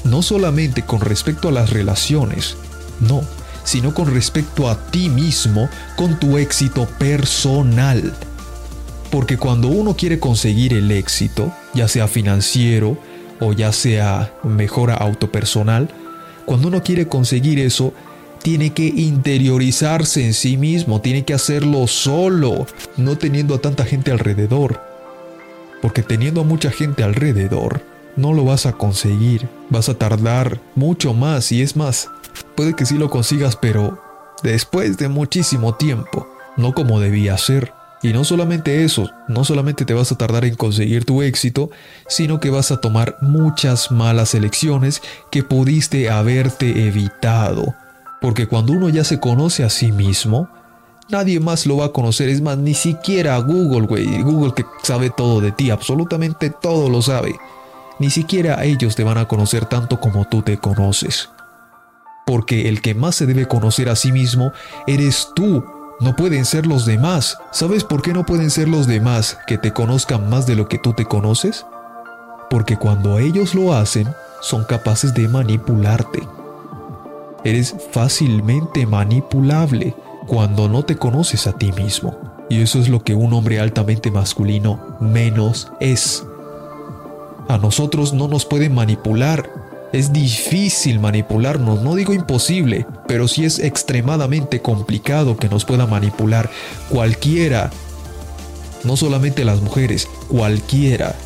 No solamente con respecto a las relaciones, no, sino con respecto a ti mismo, con tu éxito personal. Porque cuando uno quiere conseguir el éxito, ya sea financiero o ya sea mejora autopersonal, cuando uno quiere conseguir eso, tiene que interiorizarse en sí mismo, tiene que hacerlo solo, no teniendo a tanta gente alrededor. Porque teniendo a mucha gente alrededor, no lo vas a conseguir, vas a tardar mucho más y es más, puede que sí lo consigas, pero después de muchísimo tiempo, no como debía ser. Y no solamente eso, no solamente te vas a tardar en conseguir tu éxito, sino que vas a tomar muchas malas elecciones que pudiste haberte evitado. Porque cuando uno ya se conoce a sí mismo, nadie más lo va a conocer. Es más, ni siquiera Google, güey. Google que sabe todo de ti, absolutamente todo lo sabe. Ni siquiera ellos te van a conocer tanto como tú te conoces. Porque el que más se debe conocer a sí mismo eres tú. No pueden ser los demás. ¿Sabes por qué no pueden ser los demás que te conozcan más de lo que tú te conoces? Porque cuando ellos lo hacen, son capaces de manipularte. Eres fácilmente manipulable cuando no te conoces a ti mismo. Y eso es lo que un hombre altamente masculino menos es. A nosotros no nos pueden manipular. Es difícil manipularnos, no digo imposible, pero sí es extremadamente complicado que nos pueda manipular cualquiera. No solamente las mujeres, cualquiera.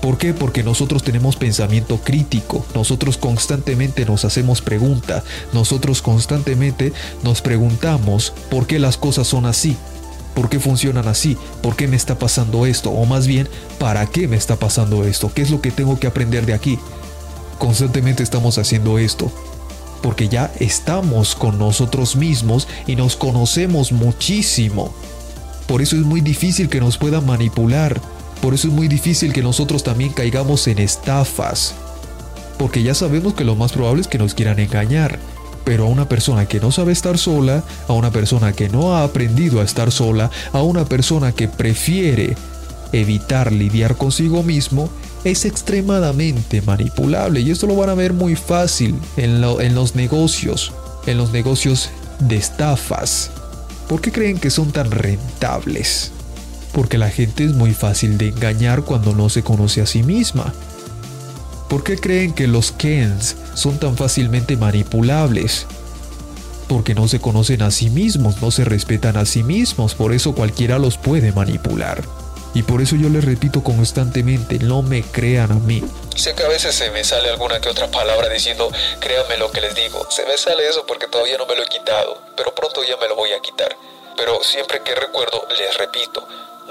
¿Por qué? Porque nosotros tenemos pensamiento crítico, nosotros constantemente nos hacemos preguntas, nosotros constantemente nos preguntamos por qué las cosas son así, por qué funcionan así, por qué me está pasando esto, o más bien, ¿para qué me está pasando esto? ¿Qué es lo que tengo que aprender de aquí? Constantemente estamos haciendo esto, porque ya estamos con nosotros mismos y nos conocemos muchísimo. Por eso es muy difícil que nos puedan manipular por eso es muy difícil que nosotros también caigamos en estafas. Porque ya sabemos que lo más probable es que nos quieran engañar. Pero a una persona que no sabe estar sola, a una persona que no ha aprendido a estar sola, a una persona que prefiere evitar lidiar consigo mismo, es extremadamente manipulable. Y esto lo van a ver muy fácil en, los negocios, en los negocios de estafas. ¿Por qué creen que son tan rentables? porque la gente es muy fácil de engañar cuando no se conoce a sí misma. ¿Por qué creen que los Kens son tan fácilmente manipulables? Porque no se conocen a sí mismos, no se respetan a sí mismos, por eso cualquiera los puede manipular. Y por eso yo les repito constantemente, no me crean a mí. Sé que a veces se me sale alguna que otra palabra diciendo, créanme lo que les digo. Se me sale eso porque todavía no me lo he quitado, pero pronto ya me lo voy a quitar. Pero siempre que recuerdo, les repito,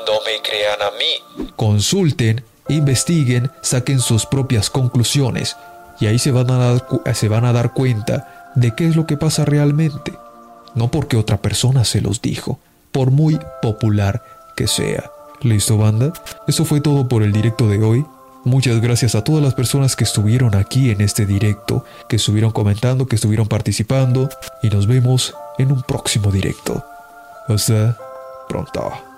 no me crean a mí. Consulten, investiguen, saquen sus propias conclusiones y ahí se van a dar, se van a dar cuenta de qué es lo que pasa realmente. No porque otra persona se los dijo, por muy popular que sea. ¿Listo, banda? Eso fue todo por el directo de hoy. Muchas gracias a todas las personas que estuvieron aquí en este directo, que estuvieron comentando, que estuvieron participando y nos vemos en un próximo directo. Hasta pronto.